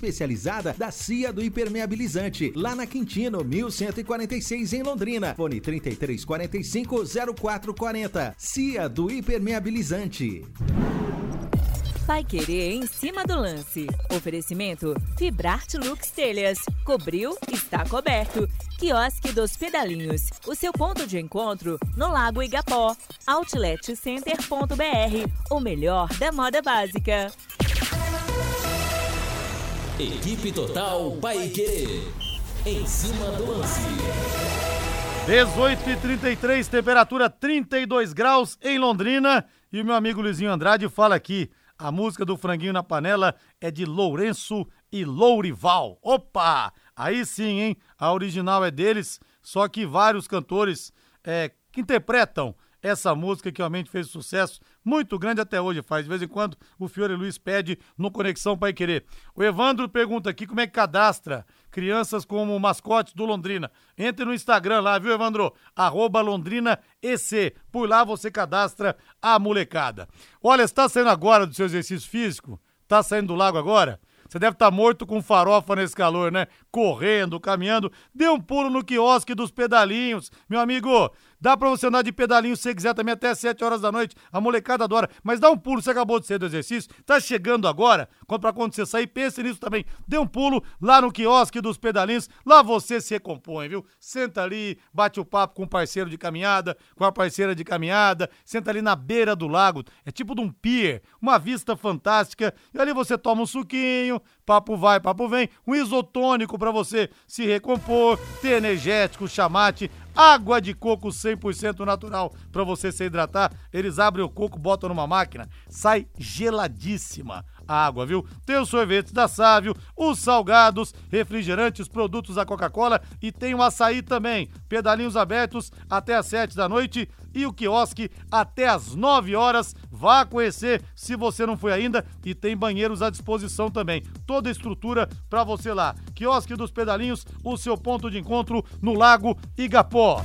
especializada da CIA do Impermeabilizante, lá na Quintino, 1146 em Londrina. Fone 3345 0440. CIA do Impermeabilizante. Vai querer em cima do lance. Oferecimento Fibrarte Lux Telhas. Cobriu, está coberto. Quiosque dos Pedalinhos. O seu ponto de encontro no Lago Igapó. Outletcenter.br. O melhor da moda básica. Equipe Total Paique. Em cima do lance. 18 e 33, temperatura 32 graus em Londrina. E o meu amigo Luizinho Andrade fala aqui: a música do Franguinho na Panela é de Lourenço e Lourival. Opa! Aí sim, hein? A original é deles, só que vários cantores é, que interpretam essa música que realmente fez sucesso muito grande até hoje, faz de vez em quando o Fiore Luiz pede no Conexão Pai Querer. O Evandro pergunta aqui como é que cadastra crianças como mascotes do Londrina. Entre no Instagram lá, viu, Evandro? Arroba Londrina EC. Por lá você cadastra a molecada. Olha, você tá saindo agora do seu exercício físico? Tá saindo do lago agora? Você deve estar morto com farofa nesse calor, né? Correndo, caminhando. Dê um pulo no quiosque dos pedalinhos. Meu amigo, dá pra você andar de pedalinho se você quiser também até 7 horas da noite. A molecada adora. Mas dá um pulo, você acabou de sair do exercício. Tá chegando agora. Pra quando você sair, pense nisso também. Dê um pulo lá no quiosque dos pedalinhos. Lá você se recompõe, viu? Senta ali, bate o papo com o parceiro de caminhada, com a parceira de caminhada. Senta ali na beira do lago. É tipo de um pier. Uma vista fantástica. E ali você toma um suquinho papo vai, papo vem, um isotônico para você se recompor, ter energético, chamate, água de coco 100% natural para você se hidratar. Eles abrem o coco, botam numa máquina, sai geladíssima água, viu? Tem os sorvetes da Sávio, os salgados, refrigerantes, produtos da Coca-Cola e tem o açaí também. Pedalinhos abertos até às 7 da noite e o quiosque até às 9 horas. Vá conhecer se você não foi ainda e tem banheiros à disposição também. Toda a estrutura para você lá. Quiosque dos Pedalinhos, o seu ponto de encontro no Lago Igapó.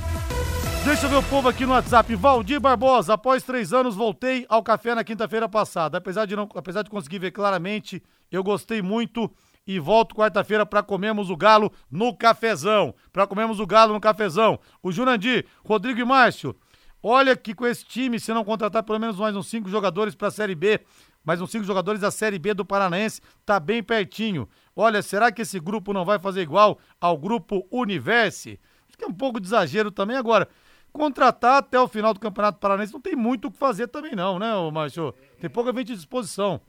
Deixa eu ver o povo aqui no WhatsApp. Valdir Barbosa, após três anos, voltei ao café na quinta-feira passada. Apesar de, não, apesar de conseguir ver claramente, eu gostei muito e volto quarta-feira para comermos o galo no cafezão. Para comermos o galo no cafezão. O Jurandir, Rodrigo e Márcio, olha que com esse time, se não contratar pelo menos mais uns cinco jogadores para a Série B, mais uns cinco jogadores da Série B do Paranaense, tá bem pertinho. Olha, será que esse grupo não vai fazer igual ao grupo Universe? Acho que é um pouco de exagero também agora contratar até o final do Campeonato Paranaense não tem muito o que fazer também não, né, Márcio? Tem pouca gente à disposição.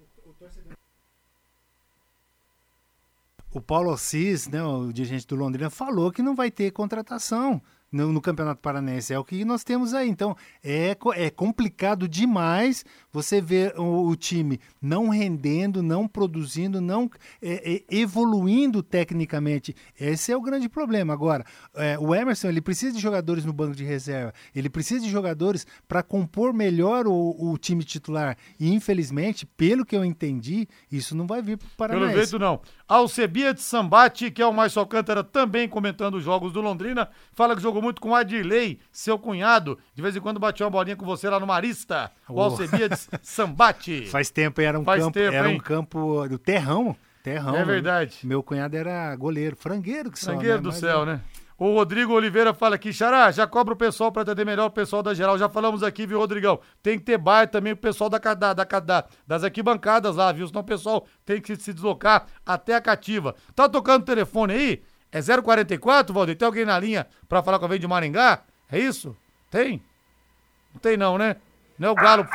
O Paulo Assis, né, o dirigente do Londrina, falou que não vai ter contratação no, no, Campeonato Paranense. É o que nós temos aí. Então, é, é complicado demais você ver o, o time não rendendo, não produzindo, não é, é, evoluindo tecnicamente. Esse é o grande problema. Agora, é, o Emerson ele precisa de jogadores no banco de reserva. Ele precisa de jogadores para compor melhor o, o, time titular. E, infelizmente, pelo que eu entendi, isso não vai vir para o Paranense. Pelo jeito, não. Alcebia de Sambate, que é o Mais Alcântara, também comentando os jogos do Londrina, fala que jogou muito com o Adirley, seu cunhado. De vez em quando batia uma bolinha com você lá no Marista. O oh. Alcebia de Sambate. Faz tempo, era um Faz campo, tempo, era hein? um campo do terrão. Terrão. É verdade. Meu cunhado era goleiro, frangueiro que só, Frangueiro né? do Mas, céu, né? O Rodrigo Oliveira fala aqui, Xará, já cobra o pessoal para atender melhor o pessoal da geral. Já falamos aqui, viu, Rodrigão? Tem que ter bar também o pessoal da, da, da, da, das arquibancadas lá, viu? Senão o pessoal tem que se deslocar até a cativa. Tá tocando o telefone aí? É 044, Valdir? Tem alguém na linha para falar com a vez de Maringá? É isso? Tem? Não tem não, né? Não é o Galo.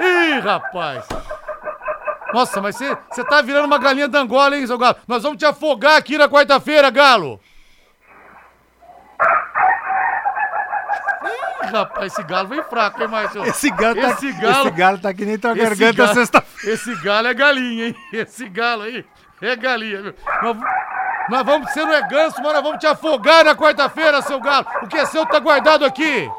Ih, rapaz! Nossa, mas você tá virando uma galinha da Angola, hein, seu Galo? Nós vamos te afogar aqui na quarta-feira, Galo! Ih, rapaz, esse galo vem fraco, hein, Márcio? Esse galo, tá, esse galo, esse galo tá que nem tua garganta sexta-feira. Esse galo é galinha, hein? Esse galo aí é galinha? Nós, nós vamos, você não é ganso, mas nós vamos te afogar na quarta-feira, seu galo. O que é seu tá guardado aqui.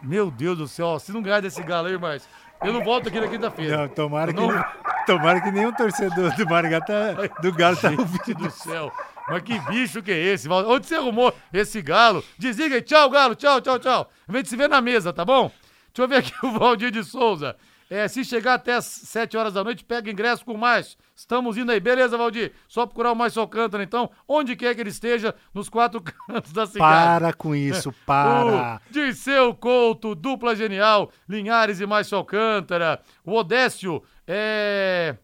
Meu Deus do céu, se não ganhar desse galo aí, Márcio, eu não volto aqui na quinta-feira. Não, tomara, não... Que, tomara que nenhum torcedor do Maringá tá, do Galo tá ouvindo. do céu. Mas que bicho que é esse? Onde você arrumou esse galo? Desliga aí. Tchau, galo. Tchau, tchau, tchau. A gente se vê na mesa, tá bom? Deixa eu ver aqui o Valdir de Souza. É, se chegar até as 7 horas da noite, pega ingresso com mais. Estamos indo aí. Beleza, Valdir? Só procurar o Mais Alcântara, então, onde quer que ele esteja, nos quatro cantos da cidade. Para com isso, para. o Dirceu Couto, dupla genial, Linhares e Mais Alcântara. O Odécio, é...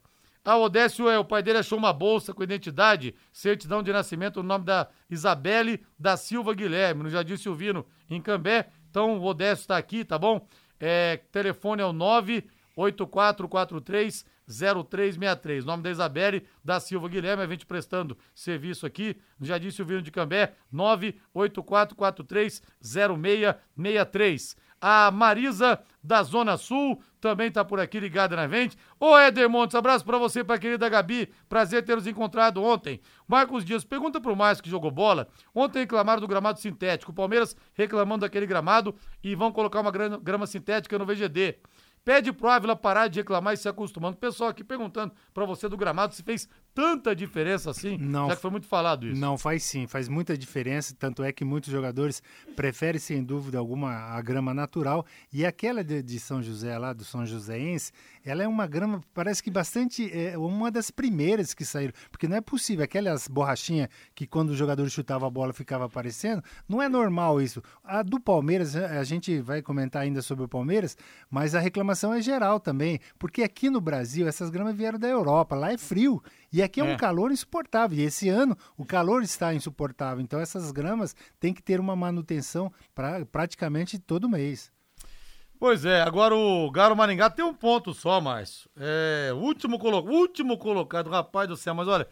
Ah, o Odécio, é, o pai dele achou uma bolsa com identidade, certidão de nascimento, o nome da Isabelle da Silva Guilherme, no Jardim Silvino, em Cambé. Então, o Odécio está aqui, tá bom? É, telefone é o 98443 0363. Nome da Isabelle da Silva Guilherme, a gente prestando serviço aqui no Jardim Silvino de Cambé, 98443 0663. A Marisa da Zona Sul também tá por aqui ligada na gente. Ô Éder Montes, abraço para você, pra querida Gabi. Prazer ter nos encontrado ontem. Marcos Dias, pergunta pro Márcio que jogou bola. Ontem reclamaram do gramado sintético. O Palmeiras reclamando daquele gramado e vão colocar uma grama sintética no VGD. Pede pro Ávila parar de reclamar e se acostumando. Pessoal aqui perguntando para você do gramado se fez tanta diferença assim, não, já que foi muito falado isso. Não, faz sim, faz muita diferença, tanto é que muitos jogadores preferem, sem dúvida alguma, a grama natural, e aquela de, de São José lá, do São Joséense, ela é uma grama, parece que bastante, é uma das primeiras que saíram, porque não é possível, aquelas borrachinhas que quando o jogador chutava a bola ficava aparecendo, não é normal isso. A do Palmeiras, a gente vai comentar ainda sobre o Palmeiras, mas a reclamação é geral também, porque aqui no Brasil essas gramas vieram da Europa, lá é frio, e aqui é, é, um calor insuportável. E esse ano o calor está insuportável. Então essas gramas têm que ter uma manutenção pra, praticamente todo mês. Pois é, agora o Garo Maringá tem um ponto só, Márcio. É, último, colo... último colocado, rapaz do céu, mas olha,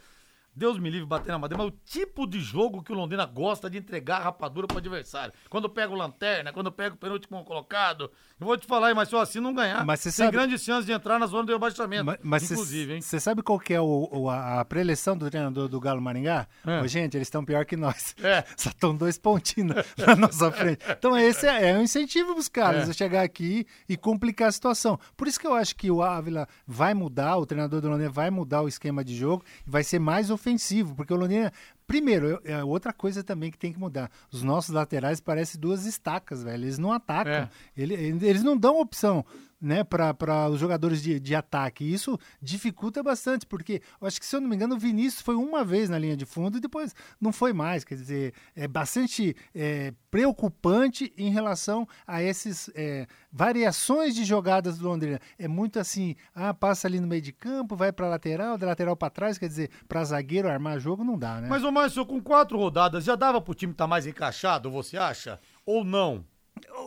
Deus me livre bater na madeira, mas o tipo de jogo que o Londrina gosta de entregar rapadura pro adversário. Quando pega o lanterna, quando pega o penúltimo colocado. Eu vou te falar aí, mas se o assim não ganhar, Mas tem sabe- grandes chances de entrar na zona do rebaixamento. Ma- Mas inclusive, hein? você sabe qual que é o, o- a, a preleção do treinador do Galo Maringá? É. Ô, gente, eles estão pior que nós. É. Só estão dois pontinhos na, nossa frente. Então esse é, é um incentivo para os caras É. a chegar aqui e complicar a situação. Por isso que eu acho que o Ávila vai mudar, o treinador do Londrina vai mudar o esquema de jogo e vai ser mais ofensivo, porque o Londrina Primeiro, é outra coisa também que tem que mudar. Os nossos laterais parecem duas estacas, velho. Eles não atacam. É. Ele- eles não dão opção né, para os jogadores de, de ataque. E isso dificulta bastante, porque eu acho que, se eu não me engano, o Vinícius foi uma vez na linha de fundo e depois não foi mais. Quer dizer, é bastante é, preocupante em relação a essas variações de jogadas do Londrina. É muito assim, ah, passa ali no meio de campo, vai para lateral, da lateral para trás, quer dizer, para zagueiro armar jogo não dá, né? Mas, ô Márcio, com quatro rodadas, já dava pro time estar mais encaixado, você acha? Ou não?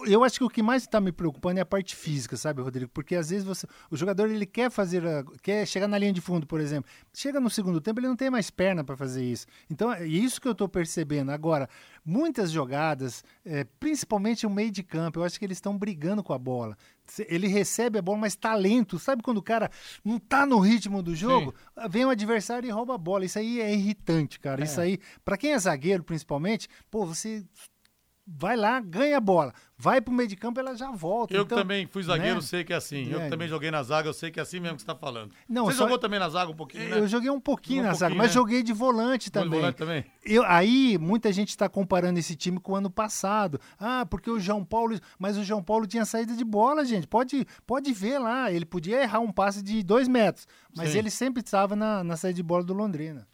Eu acho que o que mais está me preocupando é a parte física, sabe, Rodrigo? Porque às vezes você, o jogador ele quer fazer, a- quer chegar na linha de fundo, por exemplo. Chega no segundo tempo, ele não tem mais perna para fazer isso. Então é isso que eu estou percebendo. Agora, muitas jogadas, é, principalmente o meio de campo, eu acho que eles estão brigando com a bola. Ele recebe a bola, mas tá lento. Sabe quando o cara não tá no ritmo do jogo? Vem o adversário e rouba a bola. Isso aí é irritante, cara. É. Isso aí, para quem é zagueiro, principalmente, pô, você vai lá, ganha a bola, vai pro meio de campo, ela já volta. Eu Então, também fui zagueiro, né? sei que é assim. Eu É. também joguei na zaga, eu sei que é assim mesmo que você tá falando. Não, você só- jogou também na zaga um pouquinho, né? Eu joguei um pouquinho Jogou na um zaga, pouquinho, mas né? joguei de volante de também. volante também? Eu, aí muita gente está comparando esse time com o ano passado. Ah, porque o João Paulo. Mas o João Paulo tinha saída de bola, gente. Pode, pode ver lá. Ele podia errar um passe de dois metros. Mas Sim. ele sempre estava na, na saída de bola do Londrina.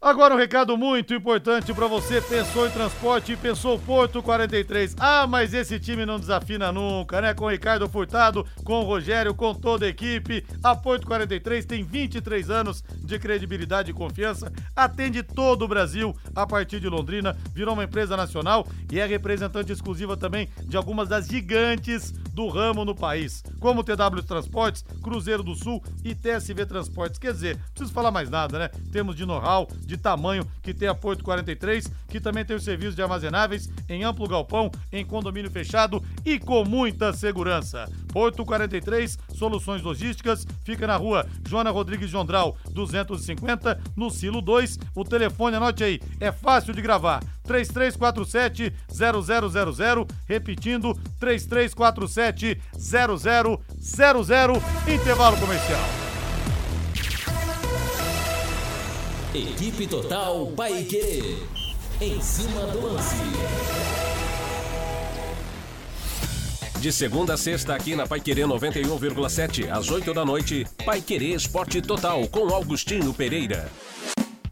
Agora um recado muito importante pra você, pensou em transporte e pensou Porto 43. Ah, mas esse time não desafina nunca, né? Com Ricardo Furtado, com o Rogério, com toda a equipe. A Porto 43 tem 23 anos de credibilidade e confiança, atende todo o Brasil a partir de Londrina, virou uma empresa nacional e é representante exclusiva também de algumas das gigantes do ramo no país, como TW Transportes, Cruzeiro do Sul e TSV Transportes. Quer dizer, não preciso falar mais nada, né? Temos de know-how, de tamanho que tem a Porto 43, que também tem o serviço de armazenáveis em amplo galpão, em condomínio fechado e com muita segurança. Porto 43, soluções logísticas, fica na rua Joana Rodrigues Jondral, 250, no Silo 2. O telefone, anote aí, é fácil de gravar. 3347 0000, repetindo 3347 0000, intervalo comercial. Equipe Total Paique. Em cima do lance. De segunda a sexta, aqui na Paiquerê 91,7, às 8 da noite, Paiquerê Esporte Total, com Augustinho Pereira.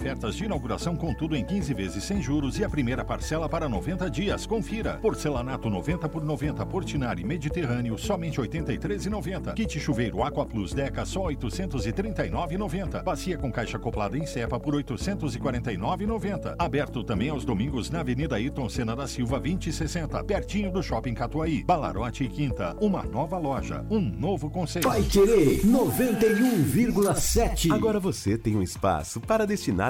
de inauguração com tudo em 15 vezes sem juros e a primeira parcela para 90 dias. Confira. Porcelanato 90 por 90 Portinari Mediterrâneo, somente R$ 83,90. Kit chuveiro Aqua Plus Deca só R$ 839,90. Bacia com caixa acoplada em cepa por R$ 849,90. Aberto também aos domingos na Avenida Ayrton Senna da Silva 2060, pertinho do Shopping Catuaí. Balarote e Quinta, uma nova loja, um novo conceito. Vai Querer 91,7. Agora você tem um espaço para destinar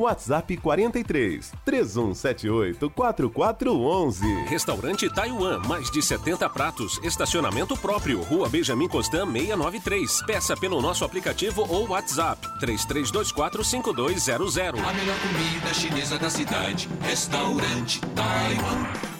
WhatsApp 43 3178 4411. Restaurante Taiwan, mais de 70 pratos, estacionamento próprio, Rua Benjamin Constant 693. Peça pelo nosso aplicativo ou WhatsApp 33245200. A melhor comida chinesa da cidade, restaurante Taiwan.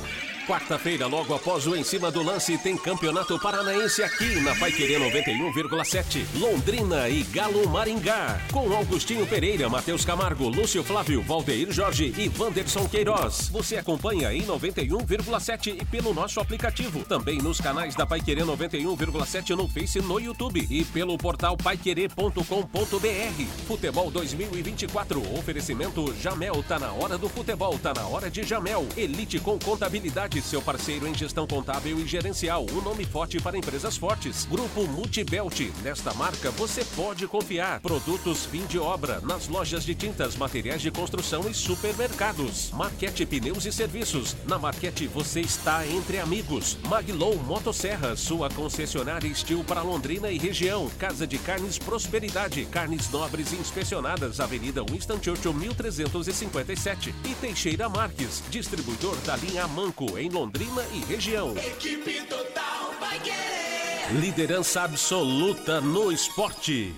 Quarta-feira, logo após o Em Cima do Lance, tem Campeonato Paranaense aqui na Paiquerê 91,7. Londrina e Galo Maringá. Com Augustinho Pereira, Matheus Camargo, Lúcio Flávio, Valdeir Jorge e Wanderson Queiroz. Você acompanha em 91,7 e pelo nosso aplicativo. Também nos canais da Paiquerê 91,7 no Face no YouTube. E pelo portal paiquerê.com.br. Futebol 2024. Oferecimento Jamel. Tá na hora do futebol. Tá na hora de Jamel. Elite com contabilidade seu parceiro em gestão contábil e gerencial. Um nome forte para empresas fortes. Grupo Multibelt. Nesta marca você pode confiar. Produtos fim de obra nas lojas de tintas, materiais de construção e supermercados. Marquete Pneus e Serviços. Na Marquete você está entre amigos. Maglow Motosserra, sua concessionária Estil para Londrina e região. Casa de Carnes Prosperidade. Carnes nobres e inspecionadas. Avenida Winston Churchill 1357. E Teixeira Marques, distribuidor da linha Manco em Londrina e região. Equipe total vai querer. Liderança absoluta no esporte.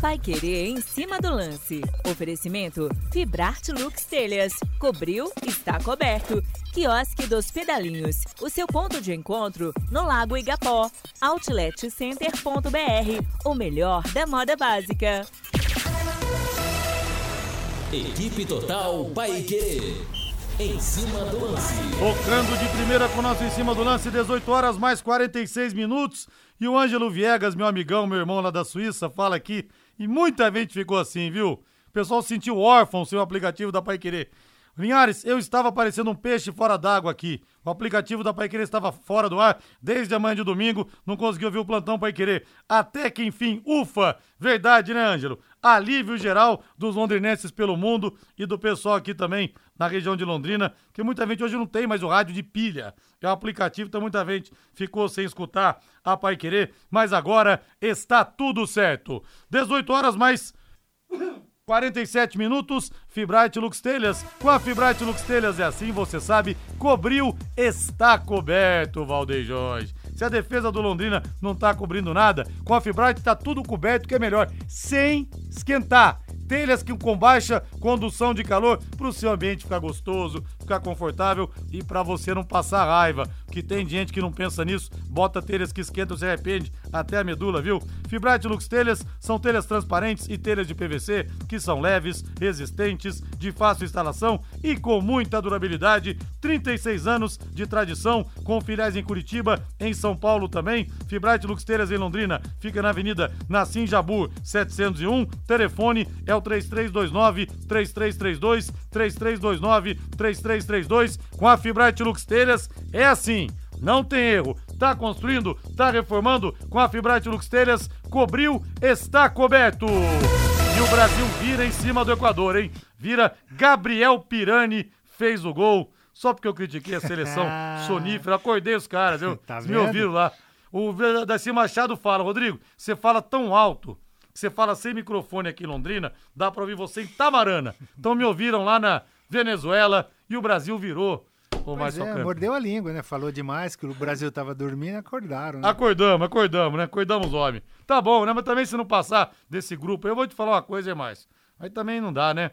Vai querer em cima do lance. Oferecimento Fibrarte Lux Telhas. Cobriu, está coberto. Quiosque dos Pedalinhos. O seu ponto de encontro no Lago Igapó. Outletcenter.br. O melhor da moda básica. Equipe Total Paique. Em cima do lance. Tocando de primeira com nós em cima do lance, 18 horas mais 46 minutos. E o Ângelo Viegas, meu amigão, meu irmão lá da Suíça, fala aqui. E muita gente ficou assim, viu? O pessoal se sentiu órfão sem o aplicativo da Pai Querer. Linhares, eu estava parecendo um peixe fora d'água aqui. O aplicativo da Pai Querer estava fora do ar desde a manhã de domingo, não consegui ouvir o plantão Pai Querer. Até que enfim, ufa! Verdade, né, Ângelo? Alívio geral dos londrinenses pelo mundo e do pessoal aqui também na região de Londrina, que muita gente hoje não tem mais o rádio de pilha. É o aplicativo, então muita gente ficou sem escutar a Pai Querer, mas agora está tudo certo. 18 horas mais 47 minutos, Fibrate Lux Telhas. Com a Fibrate Lux Telhas é assim, você sabe, cobriu, está coberto, Valdeir Jorge. Se a defesa do Londrina não tá cobrindo nada, com a Fibrate tá tudo coberto, que é melhor, sem esquentar. Telhas que com baixa condução de calor para o seu ambiente ficar gostoso, ficar confortável e para você não passar raiva. Que tem gente que não pensa nisso, bota telhas que esquentam, se arrepende até a medula, viu? Fibrate Lux Telhas são telhas transparentes e telhas de PVC que são leves, resistentes, de fácil instalação e com muita durabilidade. 36 anos de tradição, com filiais em Curitiba, em São Paulo também. Fibrate Lux Telhas em Londrina, fica na Avenida Nassim Jabur 701. Telefone é o 3329 3332 3329 3332. Com a Fibrate Lux Telhas é assim, não tem erro. Tá construindo, tá reformando com a Fibrate Lux Telhas, cobriu, está coberto. E o Brasil vira em cima do Equador, hein? Vira Gabriel Pirani, fez o gol. Só porque eu critiquei a seleção sonífera, acordei os caras, viu? Tá me ouviram lá. O Daci Machado fala, Rodrigo, você fala tão alto, que você fala sem microfone aqui em Londrina, dá pra ouvir você em Tamarana. Então me ouviram lá na Venezuela e o Brasil virou. Ô, Pois Márcio é, mordeu a língua, né? Falou demais que o Brasil tava dormindo, acordaram. Né? Acordamos, acordamos, né? Acordamos homem. Tá bom, né? Mas também se não passar desse grupo, eu vou te falar uma coisa e mais. Aí também não dá, né?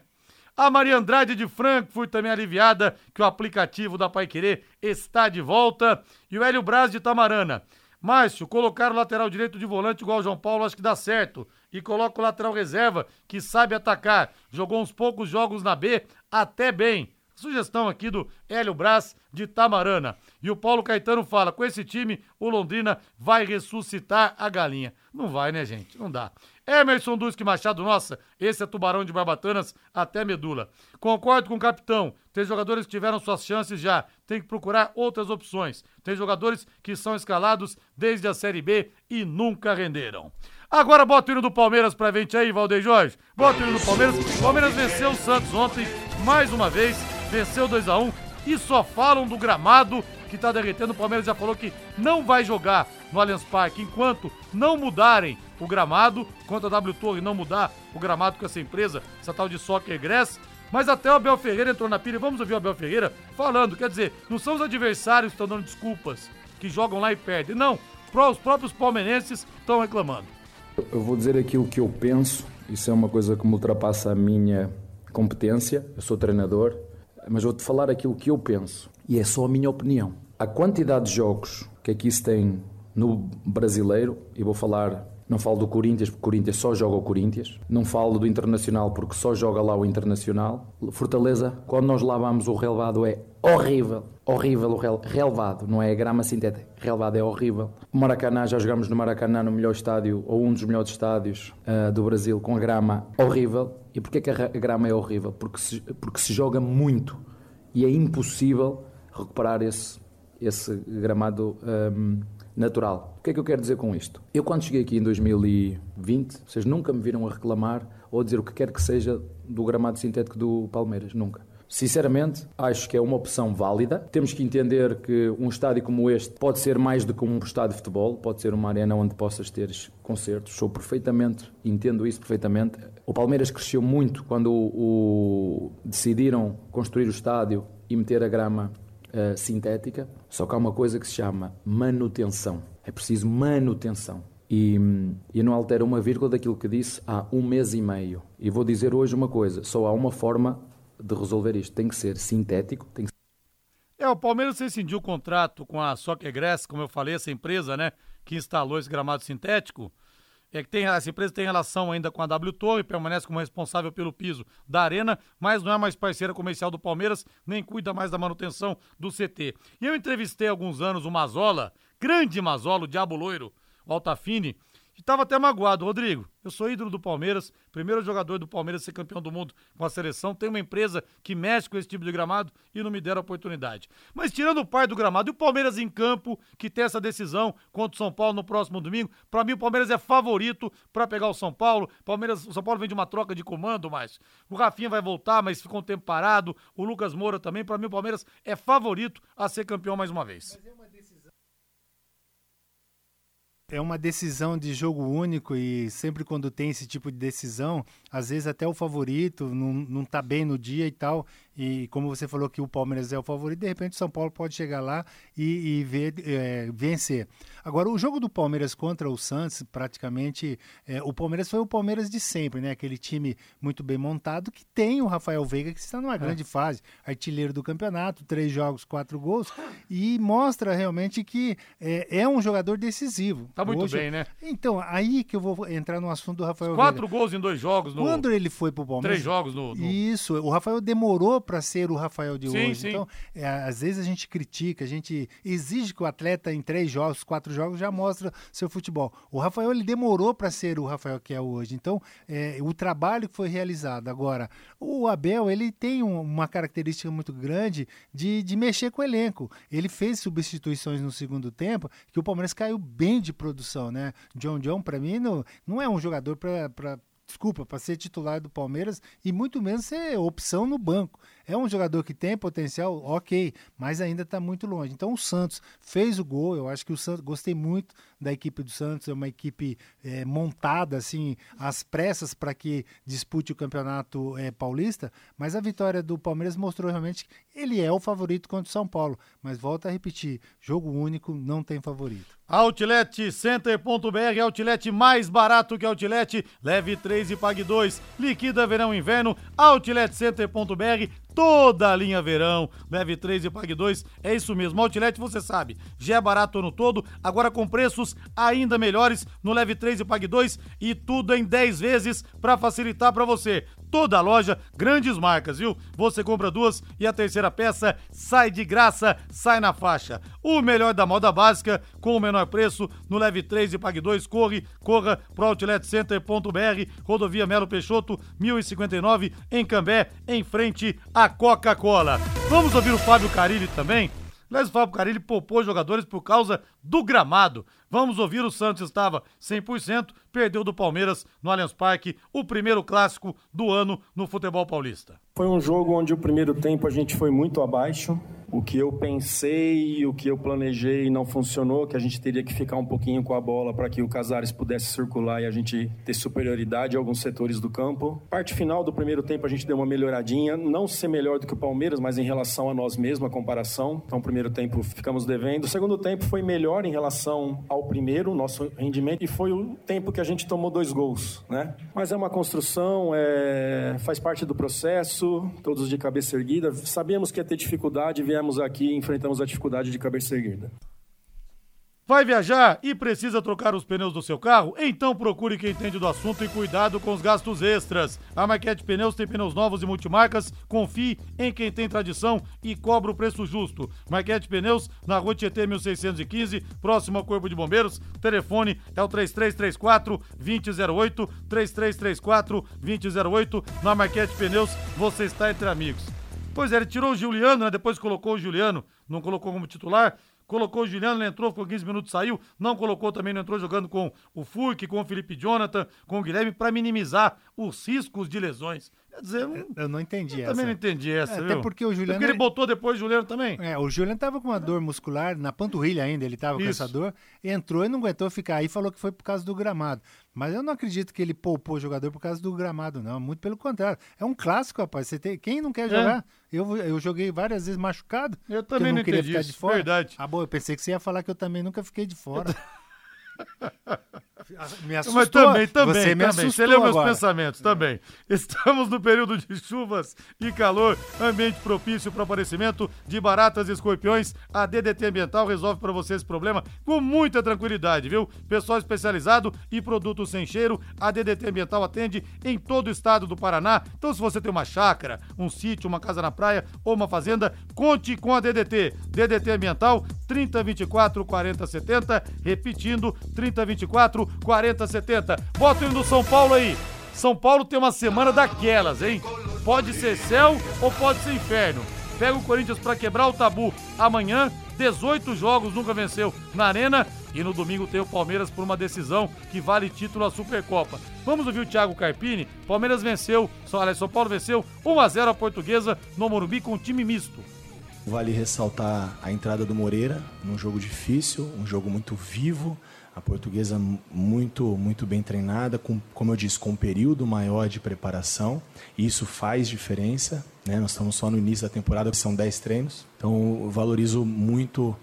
A Maria Andrade de Frankfurt também aliviada que o aplicativo da Pai Querer está de volta. E o Hélio Braz de Tamarana. Márcio, colocar o lateral direito de volante igual o João Paulo, acho que dá certo. E coloca o lateral reserva, que sabe atacar. Jogou uns poucos jogos na B, até bem. Sugestão aqui do Hélio Braz de Tamarana. E o Paulo Caetano fala: com esse time, o Londrina vai ressuscitar a galinha. Não vai, né, gente? Não dá. Emerson Duski Machado, nossa, esse é tubarão de barbatanas até medula. Concordo com o capitão. Tem jogadores que tiveram suas chances já. Tem que procurar outras opções. Tem jogadores que são escalados desde a Série B e nunca renderam. Agora bota o hino do Palmeiras pra gente aí, Valdeir Jorge. Bota o hino do Palmeiras. Palmeiras venceu o Santos ontem, mais uma vez. Venceu 2 a 1 e só falam do gramado que tá derretendo. O Palmeiras já falou que não vai jogar no Allianz Parque enquanto não mudarem o gramado, enquanto a W Torre não mudar o gramado com essa empresa, essa tal de Soccer Grass. Mas até o Abel Ferreira entrou na pilha. Vamos ouvir o Abel Ferreira falando. Quer dizer, não são os adversários que estão dando desculpas, que jogam lá e perdem. Não, os próprios palmeirenses estão reclamando. Eu vou dizer aquilo que eu penso. Isso é uma coisa que me ultrapassa a minha competência. Eu sou treinador. Mas vou-te falar aquilo que eu penso. E é só a minha opinião. A quantidade de jogos que aqui se tem no brasileiro, e vou falar não falo do Corinthians, porque o Corinthians só joga o Corinthians. Não falo do Internacional, porque só joga lá o Internacional. Fortaleza, quando nós lá vamos, o relevado é horrível. Horrível o relevado, não é grama sintética. Relevado é horrível. O Maracanã, já jogamos no Maracanã, no melhor estádio, ou um dos melhores estádios uh, do Brasil, com a grama horrível. E porquê que a grama é horrível? Porque se, porque se joga muito e é impossível recuperar esse, esse gramado um, natural. O que é que eu quero dizer com isto? Eu, quando cheguei aqui em 2020, vocês nunca me viram a reclamar ou a dizer o que quer que seja do gramado sintético do Palmeiras. Nunca. Sinceramente, acho que é uma opção válida. Temos que entender que um estádio como este pode ser mais do que um estádio de futebol, pode ser uma arena onde possas ter concertos. Sou perfeitamente, entendo isso perfeitamente. O Palmeiras cresceu muito quando o, o decidiram construir o estádio e meter a grama uh, sintética, só que há uma coisa que se chama manutenção. É preciso manutenção. E, e não altera uma vírgula daquilo que disse há um mês e meio. E vou dizer hoje uma coisa: só há uma forma de resolver isto. Tem que ser sintético, tem que É, o Palmeiras rescindiu o contrato com a Soccer Grass, como eu falei, essa empresa, né, que instalou esse gramado sintético é que tem, essa empresa tem relação ainda com a W Torre, permanece como responsável pelo piso da arena, mas não é mais parceira comercial do Palmeiras, nem cuida mais da manutenção do CT. E eu entrevistei há alguns anos o Mazola, grande Mazola, o Diabo Loiro, o Altafine, Estava até magoado, Rodrigo. Eu sou ídolo do Palmeiras, primeiro jogador do Palmeiras a ser campeão do mundo com a seleção. Tem uma empresa que mexe com esse tipo de gramado e não me deram a oportunidade. Mas tirando o pai do gramado e o Palmeiras em campo, que tem essa decisão contra o São Paulo no próximo domingo, para mim o Palmeiras é favorito para pegar o São Paulo. Palmeiras, o São Paulo vem de uma troca de comando, mas o Rafinha vai voltar, mas ficou um tempo parado. O Lucas Moura também. Para mim o Palmeiras é favorito a ser campeão mais uma vez. Mas é é uma decisão de jogo único e sempre quando tem esse tipo de decisão, às vezes até o favorito não, não tá bem no dia e tal, e como você falou que o Palmeiras é o favorito, de repente o São Paulo pode chegar lá e, e ver, é, vencer. Agora, o jogo do Palmeiras contra o Santos, praticamente, é, o Palmeiras foi o Palmeiras de sempre, né? Aquele time muito bem montado que tem o Rafael Veiga, que está numa é. grande fase, artilheiro do campeonato, três jogos, quatro gols, e mostra realmente que é, é um jogador decisivo. Tá muito Hoje, bem, né? Então, aí que eu vou entrar no assunto do Rafael quatro Veiga. Quatro gols em dois jogos. No... Quando ele foi pro Palmeiras... Três jogos no... no... Isso, o Rafael demorou para ser o Rafael de sim, hoje. Sim. Então, é, às vezes a gente critica, a gente exige que o atleta em três jogos, quatro jogos já mostra seu futebol. O Rafael ele demorou para ser o Rafael que é hoje. Então, é, o trabalho que foi realizado. Agora, o Abel ele tem um, uma característica muito grande de, de mexer com o elenco. Ele fez substituições no segundo tempo que o Palmeiras caiu bem de produção, né? John John para mim não, não é um jogador para desculpa, para ser titular do Palmeiras e muito menos ser opção no banco. É um jogador que tem potencial, ok, mas ainda está muito longe. Então o Santos fez o gol, eu acho que o Santos, gostei muito da equipe do Santos, é uma equipe é, montada assim, às pressas para que dispute o campeonato é, paulista, mas a vitória do Palmeiras mostrou realmente que ele é o favorito contra o São Paulo. Mas volta a repetir, jogo único não tem favorito. Outlet Center.br, outlet mais barato que outlet, leve 3 e pague 2, liquida verão e inverno, outlet Center.br, toda a linha verão. Leve 3 e pague 2. É isso mesmo. Outlet, você sabe, já é barato no todo, agora com preços ainda melhores no Leve 3 e pague 2 e tudo em 10 vezes para facilitar para você. Toda a loja, grandes marcas, viu? Você compra duas e a terceira peça sai de graça, sai na faixa. O melhor da moda básica com o menor preço no Leve 3 e pague 2. Corre, corra pro outletcenter.br, rodovia Melo Peixoto, 1059 em Cambé, em frente a Coca-Cola. Vamos ouvir o Fábio Carilli também? Aliás, o Fábio Carilli poupou jogadores por causa do gramado. Vamos ouvir, o Santos estava 100%, perdeu do Palmeiras no Allianz Parque, o primeiro clássico do ano no futebol paulista. Foi um jogo onde o primeiro tempo a gente foi muito abaixo. O que eu pensei, o que eu planejei não funcionou, que a gente teria que ficar um pouquinho com a bola para que o Casares pudesse circular e a gente ter superioridade em alguns setores do campo. Parte final do primeiro tempo a gente deu uma melhoradinha, não ser melhor do que o Palmeiras, mas em relação a nós mesmos, a comparação. Então, primeiro tempo ficamos devendo. O segundo tempo foi melhor em relação ao primeiro, nosso rendimento, e foi o tempo que a gente tomou dois gols, né? Mas é uma construção, é... faz parte do processo, todos de cabeça erguida. Sabíamos que ia ter dificuldade, viemos aqui e enfrentamos a dificuldade de cabeça erguida. Vai viajar e precisa trocar os pneus do seu carro? Então procure quem entende do assunto e cuidado com os gastos extras. A Marquete Pneus tem pneus novos e multimarcas. Confie em quem tem tradição e cobra o preço justo. Marquete Pneus, na rua Tietê 1615, próximo ao Corpo de Bombeiros. Telefone é o 3334 2008, 3334 2008. Na Marquete Pneus, você está entre amigos. Pois é, ele tirou o Juliano, né? Depois colocou o Juliano, não colocou como titular. Colocou o Juliano, ele entrou, ficou 15 minutos, saiu. Não colocou também, não entrou jogando com o Furk, com o Felipe Jonathan, com o Guilherme, para minimizar os riscos de lesões. Quer dizer, eu, eu não entendi eu essa. também não entendi essa, É, viu? Até porque o Juliano. Porque ele botou depois o Juliano também. É, o Juliano tava com uma dor muscular na panturrilha ainda, ele tava com Isso. essa dor, entrou e não aguentou ficar aí, falou que foi por causa do gramado. Mas eu não acredito que ele poupou o jogador por causa do gramado, não. Muito pelo contrário. É um clássico, rapaz. Você tem... Quem não quer jogar? Eu, eu joguei várias vezes machucado. Eu também eu não não queria entendi ficar isso, de fora. verdade. Ah, bom, eu pensei que você ia falar que eu também nunca fiquei de fora. me assustou. Mas também, também, Você me também. Você leu meus pensamentos também. Estamos no período de chuvas e calor, ambiente propício para o aparecimento de baratas e escorpiões. A DDT Ambiental resolve para você esse problema com muita tranquilidade, viu? Pessoal especializado e produtos sem cheiro. A DDT Ambiental atende em todo o estado do Paraná. Então, se você tem uma chácara, um sítio, uma casa na praia ou uma fazenda, conte com a DDT. DDT Ambiental 3024 4070, repetindo 3024 4070. Bota o hino do São Paulo aí. São Paulo tem uma semana daquelas, hein? Pode ser céu ou pode ser inferno. Pega o Corinthians pra quebrar o tabu. Amanhã, 18 jogos, nunca venceu na Arena. E no domingo tem o Palmeiras por uma decisão que vale título à Supercopa. Vamos ouvir o Thiago Carpini. Palmeiras venceu, aliás, São Paulo venceu 1x0 a Portuguesa no Morumbi com time misto. Vale ressaltar a entrada do Moreira num jogo difícil, um jogo muito vivo. A portuguesa muito, muito bem treinada, com, como eu disse, com um período maior de preparação. E isso faz diferença. Né? Nós estamos só no início da temporada, são 10 treinos. Então, valorizo muito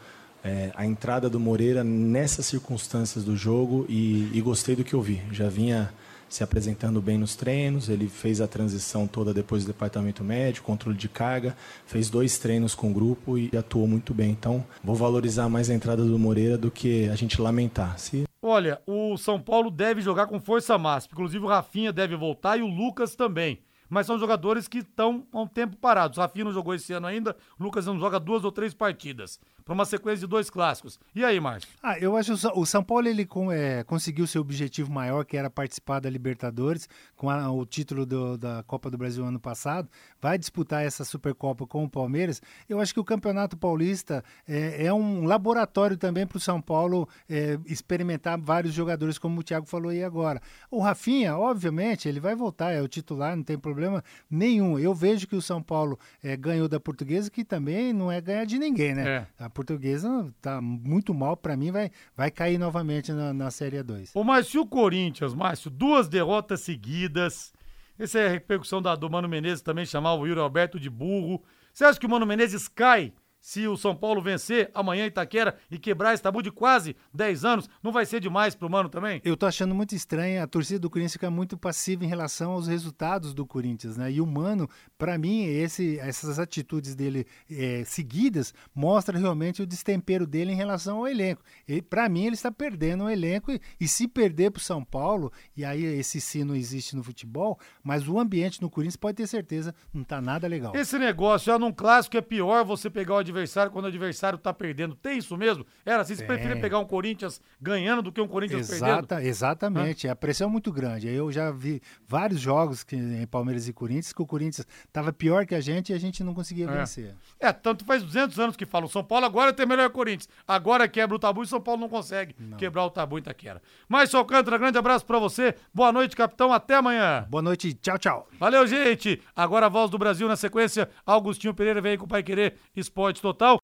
é, a entrada do Moreira nessas circunstâncias do jogo e, e gostei do que eu vi. Já vinha se apresentando bem nos treinos, ele fez a transição toda depois do departamento médico, controle de carga, fez dois treinos com o grupo e atuou muito bem. Então, vou valorizar mais a entrada do Moreira do que a gente lamentar. Se Olha, o São Paulo deve jogar com força máxima. Inclusive o Rafinha deve voltar e o Lucas também. Mas são jogadores que estão há um tempo parados. Rafinha não jogou esse ano ainda, Lucas não joga duas ou três partidas. Para uma sequência de dois clássicos. E aí, Márcio? Ah, eu acho que o São Paulo ele é, conseguiu seu objetivo maior, que era participar da Libertadores, com a- o título do- da Copa do Brasil ano passado. Vai disputar essa Supercopa com o Palmeiras. Eu acho que o Campeonato Paulista é, é um laboratório também para o São Paulo é, experimentar vários jogadores, como o Thiago falou aí agora. O Rafinha, obviamente, ele vai voltar, é o titular, não tem problema nenhum. Eu vejo que o São Paulo é, ganhou da Portuguesa, que também não é ganhar de ninguém, né? É. A portuguesa tá muito mal, para mim vai, vai cair novamente na, na Série 2. Ô, Márcio, e o Corinthians, Márcio, duas derrotas seguidas. Essa é a repercussão da, do Mano Menezes também chamar o Yuri Alberto de burro. Você acha que o Mano Menezes cai se o São Paulo vencer amanhã em Itaquera e quebrar esse tabu de quase 10 anos? Não vai ser demais pro Mano também? Eu tô achando muito estranho, a torcida do Corinthians fica muito passiva em relação aos resultados do Corinthians, né? E o Mano, para mim, esse, essas atitudes dele é, seguidas mostra realmente o destempero dele em relação ao elenco. Para mim, ele está perdendo o elenco e, e se perder pro São Paulo, e aí esse sim não existe no futebol, mas o ambiente no Corinthians pode ter certeza não tá nada legal. Esse negócio já num clássico é pior você pegar o adversário quando o adversário tá perdendo. Tem isso mesmo? Era assim, você preferia pegar um Corinthians ganhando do que um Corinthians Exata, perdendo? exatamente, a pressão é muito grande. Eu já vi vários jogos que, em Palmeiras e Corinthians que o Corinthians estava pior que a gente e a gente não conseguia É. vencer. É, tanto faz 200 anos que falam, São Paulo agora tem melhor Corinthians. Agora quebra o tabu e São Paulo não consegue quebrar o tabu em Itaquera. Mas, Alcântara, grande abraço pra você. Boa noite, capitão. Até amanhã. Boa noite. Tchau, tchau. Valeu, gente. Agora a voz do Brasil na sequência. Augustinho Pereira vem com o Pai Querer Esporte Total.